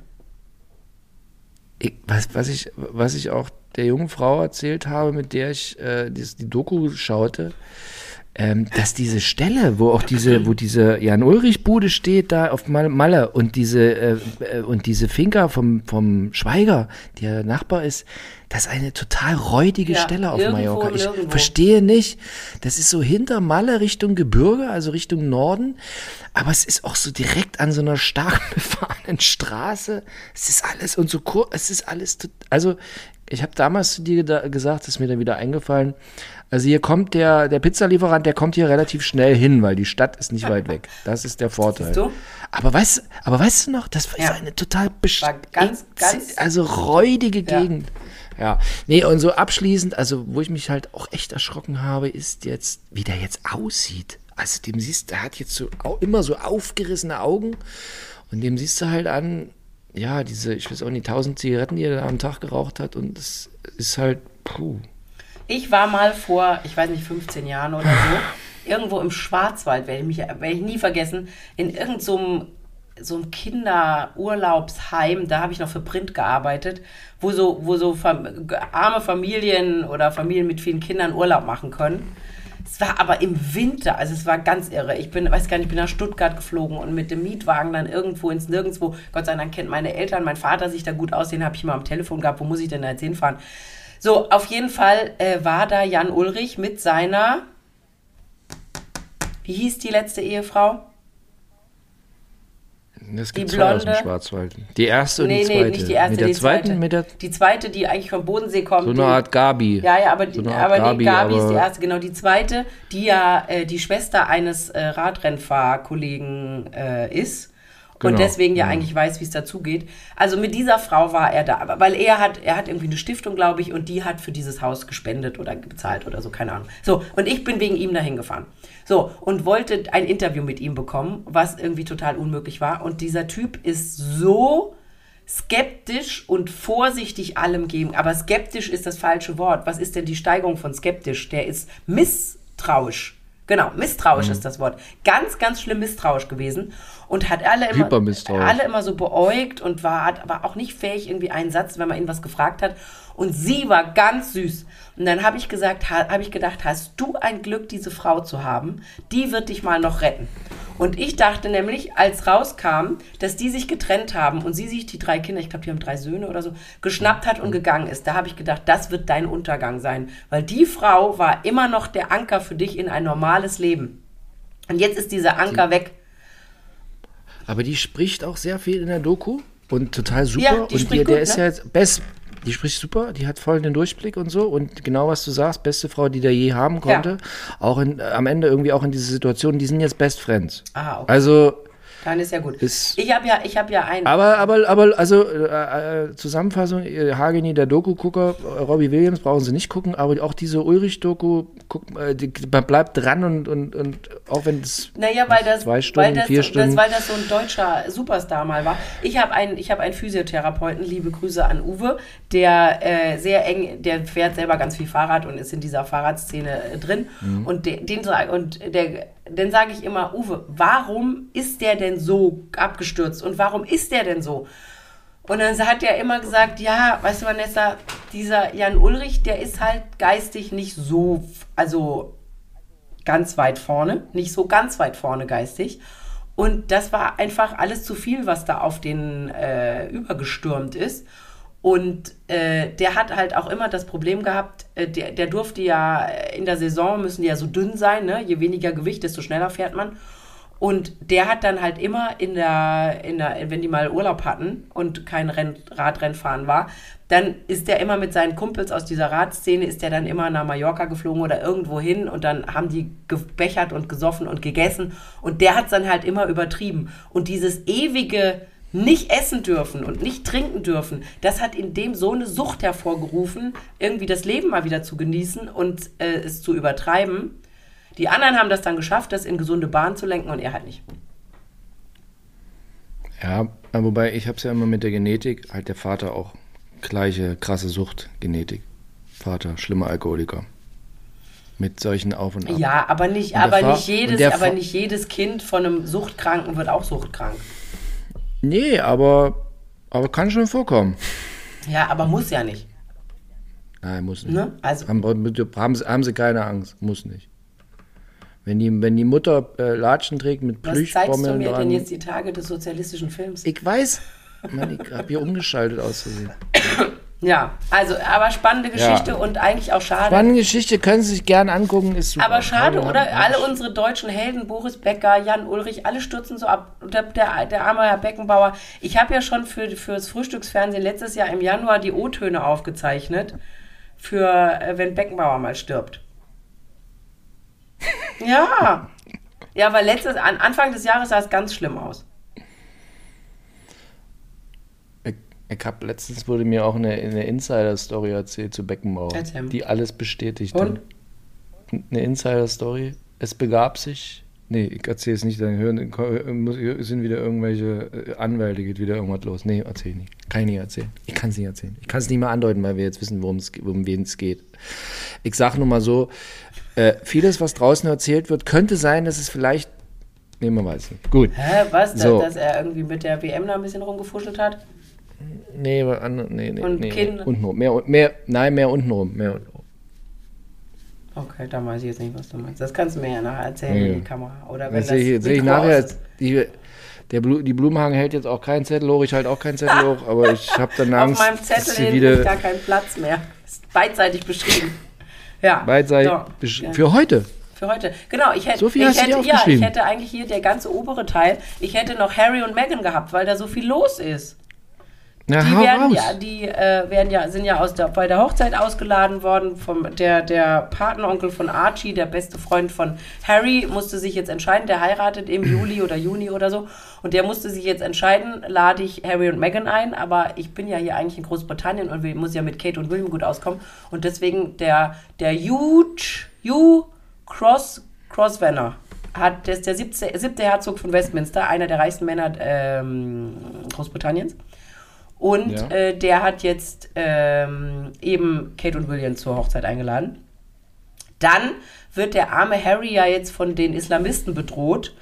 Ich, was, was, ich, was ich auch der jungen Frau erzählt habe, mit der ich äh, die, die Doku schaute, ähm, dass diese Stelle, wo auch diese, wo diese Jan-Ulrich-Bude steht, da auf Mal- Malle und diese, äh, äh, und diese Finca vom, vom Schweiger, der Nachbar ist, das ist eine total räudige Ja, Stelle auf irgendwo Mallorca. Ich Nirgendwo. verstehe nicht, das ist so hinter Malle Richtung Gebirge, also Richtung Norden, aber es ist auch so direkt an so einer stark befahrenen Straße. Es ist alles und so kurz, es ist alles, also ich habe damals zu dir gesagt, ist mir dann wieder eingefallen, also hier kommt der, der Pizzalieferant, der kommt hier relativ schnell hin, weil die Stadt ist nicht weit weg. Das ist der Vorteil. Du? Aber weißt, aber weißt du noch, das war Ja. eine total War ganz, ganz- also räudige Ja. Gegend. Ja, nee, und so abschließend, also wo ich mich halt auch echt erschrocken habe, ist jetzt, wie der jetzt aussieht. Also dem siehst, der hat jetzt so immer so aufgerissene Augen und dem siehst du halt an, ja, diese, ich weiß auch nicht, tausend Zigaretten, die er da am Tag geraucht hat und es ist halt, puh. Ich war mal vor, ich weiß nicht, 15 Jahren oder so, irgendwo im Schwarzwald, werde ich, mich, werde ich nie vergessen, in irgendeinem so einem- so einem Kinderurlaubsheim, da habe ich noch für Print gearbeitet, wo so, wo so arme Familien oder Familien mit vielen Kindern Urlaub machen können. Es war aber im Winter, also es war ganz irre. Ich bin, weiß gar nicht, ich bin nach Stuttgart geflogen und mit dem Mietwagen dann irgendwo ins Nirgendwo. Gott sei Dank kennt meine Eltern, mein Vater sich da gut aus, den habe ich mal am Telefon gehabt. Wo muss ich denn da jetzt hinfahren? So, auf jeden Fall äh, war da Jan Ulrich mit seiner, wie hieß die letzte Ehefrau? Das Die gibt zwei aus dem Blonde- Schwarzwald. Die erste und nee, die zweite. nee, nicht die erste, mit der die zweiten, zweite. mit der, die zweite, die eigentlich vom Bodensee kommt. so die, eine Art Gabi. Ja, ja, aber, die, So aber Gabi, die Gabi ist die aber- erste, genau. Die zweite, die ja äh, die Schwester eines äh, Radrennfahrkollegen äh, ist. Und Genau, deswegen ja ja. eigentlich weiß, wie es dazugeht. Also mit dieser Frau war er da, weil er hat, er hat irgendwie eine Stiftung, glaube ich, und die hat für dieses Haus gespendet oder bezahlt oder so, keine Ahnung. So, und ich bin wegen ihm dahin gefahren. So, und wollte ein Interview mit ihm bekommen, was irgendwie total unmöglich war. Und dieser Typ ist so skeptisch und vorsichtig allem geben. Aber skeptisch ist das falsche Wort. Was ist denn die Steigerung von skeptisch? Der ist misstrauisch. Genau, misstrauisch Mhm. ist das Wort. Ganz, ganz schlimm misstrauisch gewesen und hat alle immer, alle immer so beäugt und war hat aber auch nicht fähig, irgendwie einen Satz, wenn man ihn was gefragt hat. Und sie war ganz süß. Und dann habe ich gesagt, ha- habe ich gedacht, hast du ein Glück, diese Frau zu haben? Die wird dich mal noch retten. Und ich dachte nämlich, als rauskam, dass die sich getrennt haben und sie sich die drei Kinder, ich glaube, die haben drei Söhne oder so, geschnappt hat und gegangen ist, da habe ich gedacht, das wird dein Untergang sein. Weil die Frau war immer noch der Anker für dich in ein normales Leben. Und jetzt ist dieser Anker weg. Aber die spricht auch sehr viel in der Doku und total super. Ja, die und spricht der, der gut, ist ne? ja jetzt best. Die spricht super, die hat voll den Durchblick und so. Und genau was du sagst, beste Frau, die der je haben konnte. Auch in, äh, am Ende irgendwie auch in diese Situation, die sind jetzt Best Friends. Ah, okay. Also, Dann ist ja gut. Ist- ich habe ja, ich habe ja einen. Aber, aber, aber, also, äh, äh, Zusammenfassung, äh, Hageni, der Doku-Gucker, äh, Robbie Williams brauchen sie nicht gucken, aber auch diese Ulrich-Doku, äh, die, man bleibt dran und, und, und auch wenn es Naja, weil das, zwei Stunden, weil das, vier das, Stunden. weil das so ein deutscher Superstar mal war. Ich habe einen, ich habe einen Physiotherapeuten, liebe Grüße an Uwe, der äh, sehr eng, der fährt selber ganz viel Fahrrad und ist in dieser Fahrradszene äh, drin. Mhm. Und den, den und der, den sage ich immer, Uwe, warum ist der denn so abgestürzt und warum ist der denn so? Und dann hat er immer gesagt, ja, weißt du, Vanessa, dieser Jan Ulrich, der ist halt geistig nicht so, also ganz weit vorne, nicht so ganz weit vorne geistig. Und das war einfach alles zu viel, was da auf den äh, übergestürmt ist. Und äh, der hat halt auch immer das Problem gehabt, äh, der, der durfte ja äh, in der Saison müssen die ja so dünn sein, ne? je weniger Gewicht, desto schneller fährt man. Und der hat dann halt immer in der, in der, wenn die mal Urlaub hatten und kein Renn, Radrennfahren war, dann ist der immer mit seinen Kumpels aus dieser Radszene, ist der dann immer nach Mallorca geflogen oder irgendwo hin und dann haben die gebechert und gesoffen und gegessen und der hat es dann halt immer übertrieben. Und dieses ewige nicht essen dürfen und nicht trinken dürfen, das hat in dem so eine Sucht hervorgerufen, irgendwie das Leben mal wieder zu genießen und äh, es zu übertreiben. Die anderen haben das dann geschafft, das in gesunde Bahn zu lenken und er halt nicht. Ja, aber wobei ich habe es ja immer mit der Genetik, halt der Vater auch gleiche krasse Sucht, Genetik. Vater, schlimmer Alkoholiker. Mit solchen Auf und Ab. Ja, aber nicht, aber Fa- nicht jedes, aber nicht jedes Kind von einem Suchtkranken wird auch suchtkrank. Nee, aber, aber kann schon vorkommen. Ja, aber muss ja nicht. Nein, muss nicht. Ne? Also Haben, haben, sie, haben sie keine Angst, muss nicht. Wenn die, wenn die Mutter äh, Latschen trägt mit was zeigst du Plüschbommeln mir dran. denn jetzt die Tage des sozialistischen Films? Ich weiß. Mann, ich habe hier umgeschaltet aus Versehen. Ja, also, aber spannende Geschichte und eigentlich auch schade. Spannende Geschichte, können Sie sich gerne angucken, ist super. Aber schade, Ja, oder? ja. Alle unsere deutschen Helden, Boris Becker, Jan Ulrich, alle stürzen so ab. Der, der, der arme Herr Beckenbauer. Ich habe ja schon für, für das Frühstücksfernsehen letztes Jahr im Januar die O-Töne aufgezeichnet, für äh, wenn Beckenbauer mal stirbt. Ja. Ja, weil letztes, an Anfang des Jahres sah es ganz schlimm aus. Ich, habe letztens wurde mir auch eine, eine Insider-Story erzählt zu Beckenbauer, Erzähl die alles bestätigt. Und? Eine Insider-Story. Es begab sich. Nee, ich erzähle es nicht, dann hören, sind wieder irgendwelche äh, Anwälte, geht wieder irgendwas los. Nee, erzähl ich nicht. Kann ich nicht erzählen. Ich kann es nicht erzählen. Ich kann es nicht mal andeuten, weil wir jetzt wissen, um wen es geht. Ich sage nur mal so, äh, vieles, was draußen erzählt wird, könnte sein, dass es vielleicht. Nee, man weiß nicht. Gut. Hä, was? Da- So. Dass er irgendwie mit der WM da ein bisschen rumgefuschelt hat? Nee, andere, nee, nee, Und nee. Untenrum. Mehr, mehr, nein, mehr untenrum. Mehr untenrum. Okay, da weiß ich jetzt nicht, was du meinst. Das kannst du mir ja nachher erzählen Ja, in die Kamera. Oder wenn Das sehe ich, das sehe ich Mikro nachher. aus ist. Die, der Blu, die Blumenhagen hält jetzt auch keinen Zettel hoch. Ich halte auch keinen Zettel hoch, aber ich habe dann Auf Angst, meinem dass Zettel hin ist wieder gar kein Platz mehr. Ist beidseitig beschrieben. Ja. beidseitig so, besch- ja. für heute. Für heute. Genau, ich hätte, So viel ich hätte, ja, ich hätte eigentlich hier der ganze obere Teil. Ich hätte noch Harry und Meghan gehabt, weil da so viel los ist. Na, Die werden ja, die äh, werden ja, sind ja aus der, bei der Hochzeit ausgeladen worden. Vom, der, der Patenonkel von Archie, der beste Freund von Harry, musste sich jetzt entscheiden. Der heiratet im Juli oder Juni oder so. Und der musste sich jetzt entscheiden, lade ich Harry und Meghan ein. Aber ich bin ja hier eigentlich in Großbritannien und muss ja mit Kate und William gut auskommen. Und deswegen der, der Huge, Hugh Cross, Crossvenner hat, der ist der siebte, siebte Herzog von Westminster, einer der reichsten Männer ähm, Großbritanniens. Und Ja. äh, der hat jetzt ähm, eben Kate und William zur Hochzeit eingeladen. Dann wird der arme Harry ja jetzt von den Islamisten bedroht.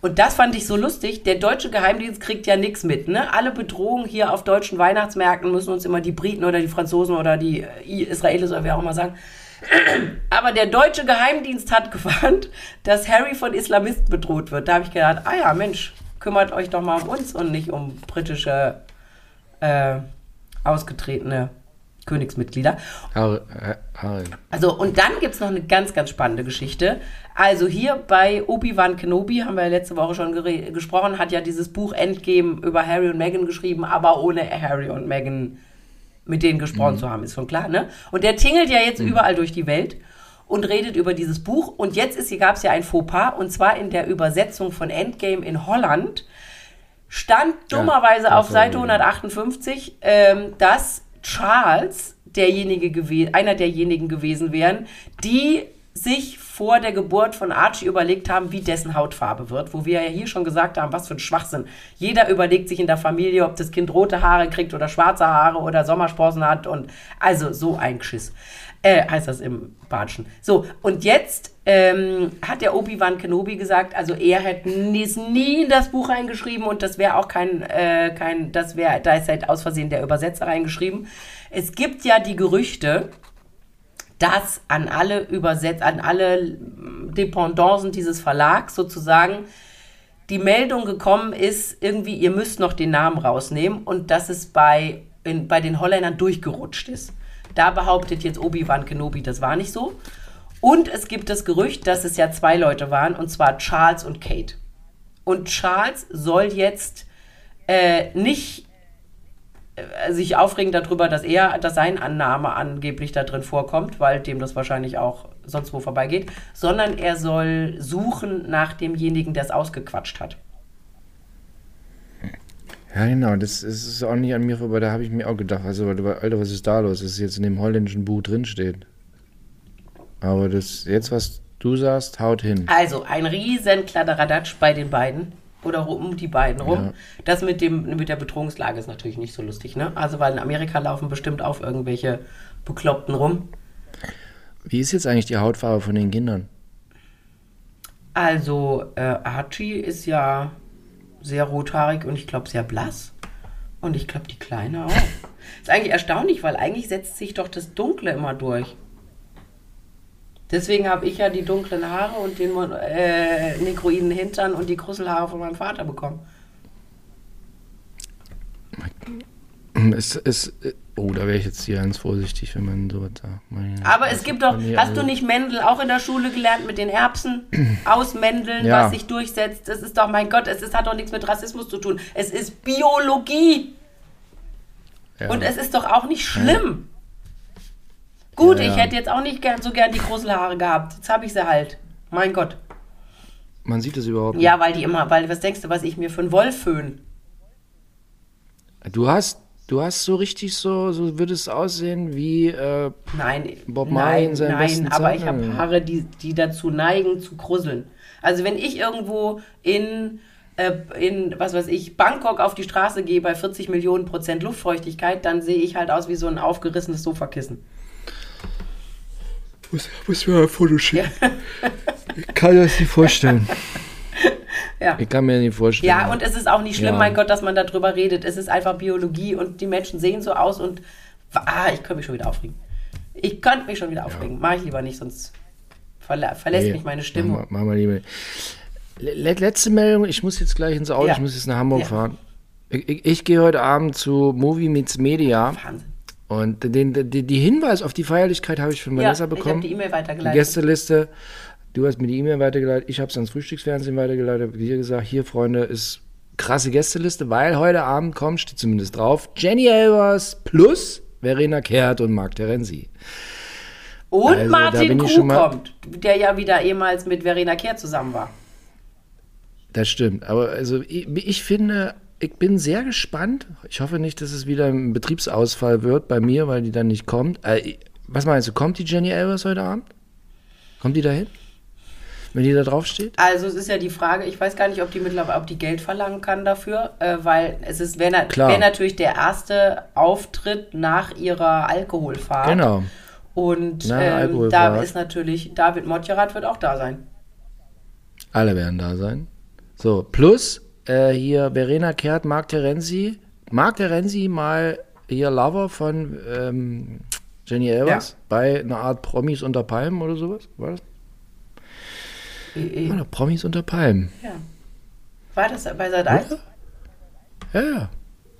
Und das fand ich so lustig. Der deutsche Geheimdienst kriegt ja nichts mit. Ne? Alle Bedrohungen hier auf deutschen Weihnachtsmärkten müssen uns immer die Briten oder die Franzosen oder die äh, Israelis oder wer auch immer sagen. Aber der deutsche Geheimdienst hat gewarnt, dass Harry von Islamisten bedroht wird. Da habe ich gedacht, ah ja, Mensch, kümmert euch doch mal um uns und nicht um britische äh, ausgetretene Königsmitglieder. Haare. Also, und dann gibt es noch eine ganz, ganz spannende Geschichte. Also hier bei Obi-Wan Kenobi, haben wir ja letzte Woche schon gesprochen, hat ja dieses Buch Endgame über Harry und Meghan geschrieben, aber ohne Harry und Meghan mit denen gesprochen zu haben, ist schon klar, ne? Und der tingelt ja jetzt überall durch die Welt. und redet über dieses Buch. Und jetzt gab es ja ein Fauxpas, und zwar in der Übersetzung von Endgame in Holland stand dummerweise Ja, auf Seite gut. 158, ähm, dass Charles derjenige gewesen, einer derjenigen gewesen wären, die sich vor der Geburt von Archie überlegt haben, wie dessen Hautfarbe wird, wo wir ja hier schon gesagt haben, was für ein Schwachsinn. Jeder überlegt sich in der Familie, ob das Kind rote Haare kriegt oder schwarze Haare oder Sommersprossen hat und also so ein Geschiss. Äh, heißt das im Batschen. So, und jetzt ähm, hat der Obi-Wan Kenobi gesagt, also er hätte nie, es nie in das Buch reingeschrieben und das wäre auch kein, äh, kein, das wäre, da ist halt aus Versehen der Übersetzer reingeschrieben. Es gibt ja die Gerüchte, dass an alle Übersetz an alle Dependancen dieses Verlags sozusagen die Meldung gekommen ist, irgendwie, ihr müsst noch den Namen rausnehmen und dass es bei, in, bei den Holländern durchgerutscht ist. Da behauptet jetzt Obi-Wan Kenobi, das war nicht so. Und es gibt das Gerücht, dass es ja zwei Leute waren, und zwar Charles und Kate. Und Charles soll jetzt äh, nicht äh, sich aufregen darüber, dass er, dass sein Annahme angeblich da drin vorkommt, weil dem das wahrscheinlich auch sonst wo vorbeigeht, sondern er soll suchen nach demjenigen, der es ausgequatscht hat. Ja, genau, das ist auch nicht an mir vorbei, da habe ich mir auch gedacht, also, Alter, was ist da los? Das ist jetzt in dem holländischen Buch drinsteht. Aber das, jetzt, was du sagst, haut hin. Also ein riesen Kladderadatsch bei den beiden oder um die beiden rum. Ja. Das mit dem mit der Bedrohungslage ist natürlich nicht so lustig, ne? Also weil in Amerika laufen bestimmt auf irgendwelche Bekloppten rum. Wie ist jetzt eigentlich die Hautfarbe von den Kindern? Also äh, Archie ist ja sehr rothaarig und ich glaube sehr blass. Und ich glaube die Kleine auch. ist eigentlich erstaunlich, weil eigentlich setzt sich doch das Dunkle immer durch. Deswegen habe ich ja die dunklen Haare und den äh, negroiden Hintern und die Krüsselhaare von meinem Vater bekommen. Es, es, oh, da wäre ich jetzt hier ganz vorsichtig, wenn man sowas sagt. Meine- Aber es gibt doch, hast alle- du nicht Mendel auch in der Schule gelernt mit den Erbsen? Ausmändeln, Ja. was sich durchsetzt. Das ist doch, mein Gott, es ist, hat doch nichts mit Rassismus zu tun. Es ist Biologie. Ja. Und es ist doch auch nicht schlimm. Gut, Ja, ja. ich hätte jetzt auch nicht gern, so gern die Gruselhaare gehabt. Jetzt habe ich sie halt. Mein Gott. Man sieht das überhaupt Ja, weil die immer, weil, was denkst du, was ich mir für einen Wolf föhn? nicht. Du hast, du hast so richtig so, so würde es aussehen wie, äh, Nein, Bob Marley in nein, seinen nein, besten aber ich habe Haare, die, die dazu neigen zu krusseln. Also wenn ich irgendwo in, äh, in, was weiß ich, Bangkok auf die Straße gehe bei 40 Millionen Prozent Luftfeuchtigkeit, dann sehe ich halt aus wie so ein aufgerissenes Sofakissen. muss, muss mir ein Foto schicken. Ich kann mir das nicht vorstellen. Ja. Ich kann mir nicht vorstellen. Ja, und es ist auch nicht schlimm, Ja. mein Gott, dass man darüber redet. Es ist einfach Biologie und die Menschen sehen so aus und ah, ich könnte mich schon wieder aufregen. Ich könnte mich schon wieder aufregen. Mach ich lieber nicht, sonst verla verlässt Nee, mich meine Mach Stimmung. mal, mach mal lieber. Le letzte Meldung, ich muss jetzt gleich ins Auto, Ja. ich muss jetzt nach Hamburg Ja. fahren. Ich, ich, ich gehe heute Abend zu Movie Meets Media Wahnsinn. und den, den, die Hinweis auf die Feierlichkeit habe ich von Ja, Vanessa ich habe bekommen. die E-Mail Die weitergeleitet. Gästeliste. Du hast mir die E-Mail weitergeleitet, ich habe es ans Frühstücksfernsehen weitergeleitet, habe dir gesagt, hier Freunde, ist krasse Gästeliste, weil heute Abend kommt, steht zumindest drauf, Jenny Elvers plus Verena Kehrt und Marc Terenzi. Und Also, Martin Kuh kommt, der ja wieder ehemals mit Verena Kehr zusammen war. Das stimmt, aber also ich, ich finde, ich bin sehr gespannt. Ich hoffe nicht, dass es wieder ein Betriebsausfall wird bei mir, weil die dann nicht kommt. Äh, was meinst du, kommt die Jenny Elvers heute Abend? Kommt die da hin? Wenn die da drauf steht? Also es ist ja die Frage, ich weiß gar nicht, ob die mittlerweile, ob die Geld verlangen kann dafür, äh, weil es ist, wäre na, wär natürlich der erste Auftritt nach ihrer Alkoholfahrt. Genau. Und Na, ähm, da ist natürlich, David Motjerat wird auch da sein. Alle werden da sein. So, plus äh, hier Verena Kehrt, Marc Terenzi. Marc Terenzi mal hier Lover von ähm, Jenny Elvers Ja. bei einer Art Promis unter Palmen oder sowas. War das? Äh, War doch Promis unter Palmen. ja. War das bei Sat 1? Ja, ja.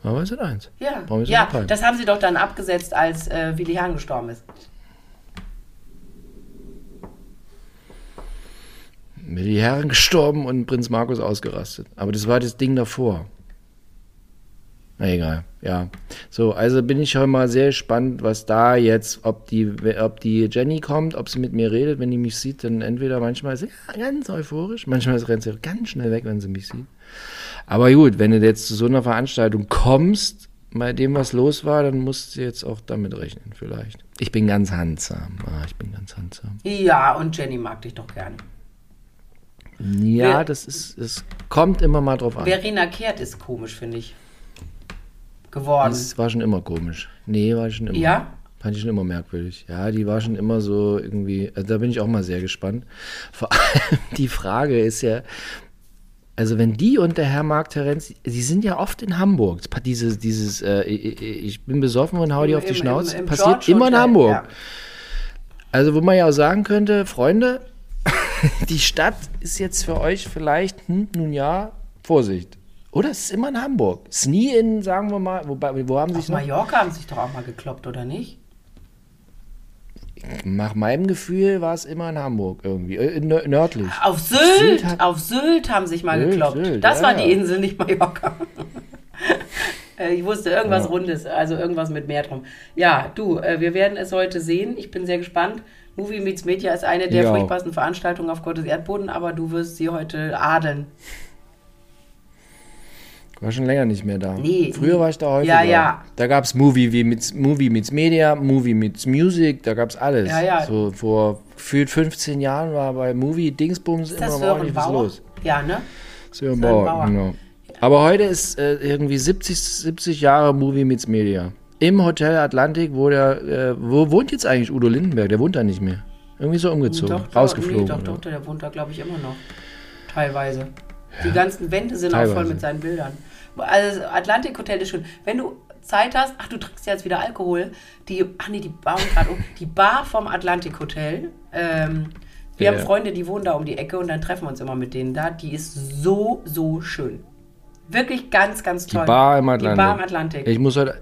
Aber sind eins. Ja, Promis ja unter Palmen. das haben sie doch dann abgesetzt, als äh, Willi Herrn gestorben ist. Die Herren gestorben und Prinz Markus ausgerastet. Aber das war das Ding davor. Na egal, ja. So, also bin ich heute mal sehr gespannt, was da jetzt, ob die, ob die Jenny kommt, ob sie mit mir redet, wenn die mich sieht, dann entweder manchmal ist sie ganz euphorisch, manchmal rennt sie ganz schnell weg, wenn sie mich sieht. Aber gut, wenn du jetzt zu so einer Veranstaltung kommst, bei dem was los war, dann musst du jetzt auch damit rechnen, vielleicht. Ich bin ganz handsam. Ah, ich bin ganz handsam. Ja, und Jenny mag dich doch gerne. Ja, Wer- das ist, es kommt immer mal drauf an. Verena Kehrt ist komisch, finde ich. Geworden. Das war schon immer komisch. Nee, war schon immer. Ja? Fand ich schon immer merkwürdig. Ja, die war schon immer so irgendwie, also da bin ich auch mal sehr gespannt. Vor allem die Frage ist ja, also wenn die und der Herr Marc Terenz, die sind ja oft in Hamburg. Dieses, dieses, äh, ich bin besoffen und hau die auf die Im- im- Schnauze, im passiert George immer in Hamburg. ja. Also wo man ja auch sagen könnte, Freunde, die Stadt ist jetzt für euch vielleicht, hm, nun ja, Vorsicht. Oder es ist immer in Hamburg. Es ist nie in, sagen wir mal, wobei, wo haben sich Mallorca haben sich doch auch mal gekloppt, oder nicht? nach meinem Gefühl war es immer in Hamburg irgendwie, äh, nö- nördlich. Auf Sylt, Sylt auf Sylt haben sich mal Sylt, gekloppt. Sylt, das ja, war die. Insel, nicht Mallorca. Äh, ich wusste irgendwas Ja. Rundes, also irgendwas mit Meer drum. Ja, du, äh, wir werden es heute sehen. Ich bin sehr gespannt. Movie Meets Media ist eine der Ja. furchtbarsten Veranstaltungen auf Gottes Erdboden, aber du wirst sie heute adeln. War schon länger nicht mehr da. Nee. Früher war ich da häufiger. Ja, ja. Da gab es Movie, wie mit, Movie meets Media, Movie meets Music, da gab es alles. Ja, ja. So vor gefühlt 15 Jahren war bei Movie Dingsbums immer ordentlich was los. Ja, ne? Sören Bauer, Bauer. genau. Aber heute ist äh, irgendwie 70, 70 Jahre Movie meets Media. Im Hotel Atlantik, wo der, äh, wo wohnt jetzt eigentlich Udo Lindenberg? Der wohnt da nicht mehr. Irgendwie so umgezogen, Doch, rausgeflogen. Nee, doch, doch, der wohnt da, glaube ich, immer noch. Teilweise. Die ganzen Wände sind auch voll Teilweise. mit seinen Bildern. Also das Atlantik Hotel ist schön. Wenn du Zeit hast, ach, du trinkst ja jetzt wieder Alkohol. Die, ach nee, die bauen gerade um. Die Bar vom Atlantik Hotel. Ähm, wir Ja, haben. Freunde, die wohnen da um die Ecke und dann treffen wir uns immer mit denen da. Die ist so, so schön. Wirklich ganz, ganz Die toll. Bar im Atlantik. Die Bar im Atlantik. Ich muss heute,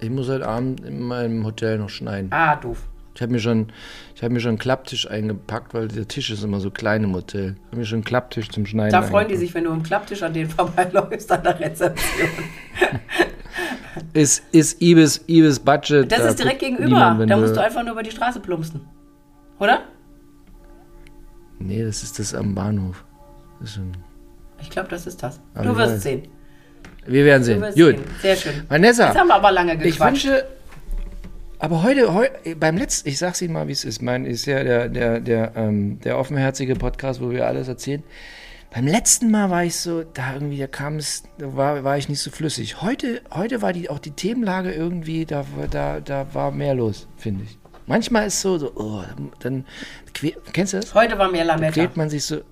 ich muss heute Abend in meinem Hotel noch schneiden. ah, doof. Ich habe mir schon, ich habe mir schon einen Klapptisch eingepackt, weil der Tisch ist immer so klein im Hotel. Ich habe mir schon einen Klapptisch zum Schneiden. Da freuen die eingepackt. sich, wenn du im Klapptisch an denen vorbeiläufst an der Rezeption. Ist, ist Ibis, Ibis Budget. Das da ist direkt gegenüber. niemand, da musst du einfach nur über die Straße plumpsen. Oder? Nee, das ist das am Bahnhof. Das Ich glaube, das ist das. Aber du ich wirst weiß. sehen. wir werden sehen. Gut. sehen. Sehr schön. Vanessa, Jetzt haben wir aber lange ich gequatscht. wünsche. Aber heute, heu, beim letzten, ich sag's Ihnen mal, wie es ist. Mein ist ja der, der, der, ähm, der offenherzige Podcast, wo wir alles erzählen. Beim letzten Mal war ich so, da irgendwie, da kam es, da war, war ich nicht so flüssig. Heute, heute war die, auch die Themenlage irgendwie, da, da, da war mehr los, finde ich. Manchmal ist so, so, oh, dann, kennst du das? Heute war mehr Lametta. Quält man sich so.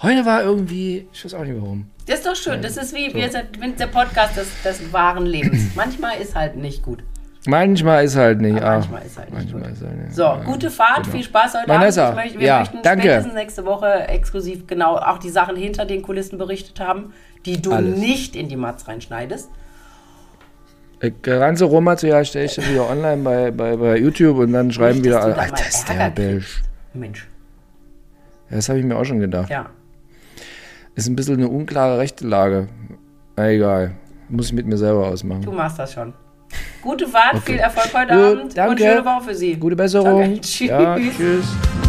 Heute war irgendwie, ich weiß auch nicht warum. Das ist doch schön. Das ist wie wir sind der Podcast des, des wahren Lebens. Manchmal ist halt nicht gut. Manchmal ist halt nicht. Aber ah, manchmal ist halt nicht manchmal. Ist halt nicht. So, ja. gute Fahrt, genau. viel Spaß heute Vanessa, Abend. Ich möchte, wir ja, möchten danke. spätestens nächste Woche exklusiv genau auch die Sachen hinter den Kulissen berichtet haben, die du Alles. nicht in die Mats reinschneidest. Äh, Ganze Rohmaterial stelle ich dann wieder online bei, bei, bei YouTube und dann schreiben wieder alle, das ist der Belsch. Mensch. Ja, das habe ich mir auch schon gedacht. Ja. Ist ein bisschen eine unklare rechte Lage. Na egal. Muss ich mit mir selber ausmachen. Du machst das schon. Gute Fahrt, viel Erfolg heute Gut, Abend danke. und schöne Woche für Sie. Gute Besserung. Danke. Tschüss. Ja, tschüss.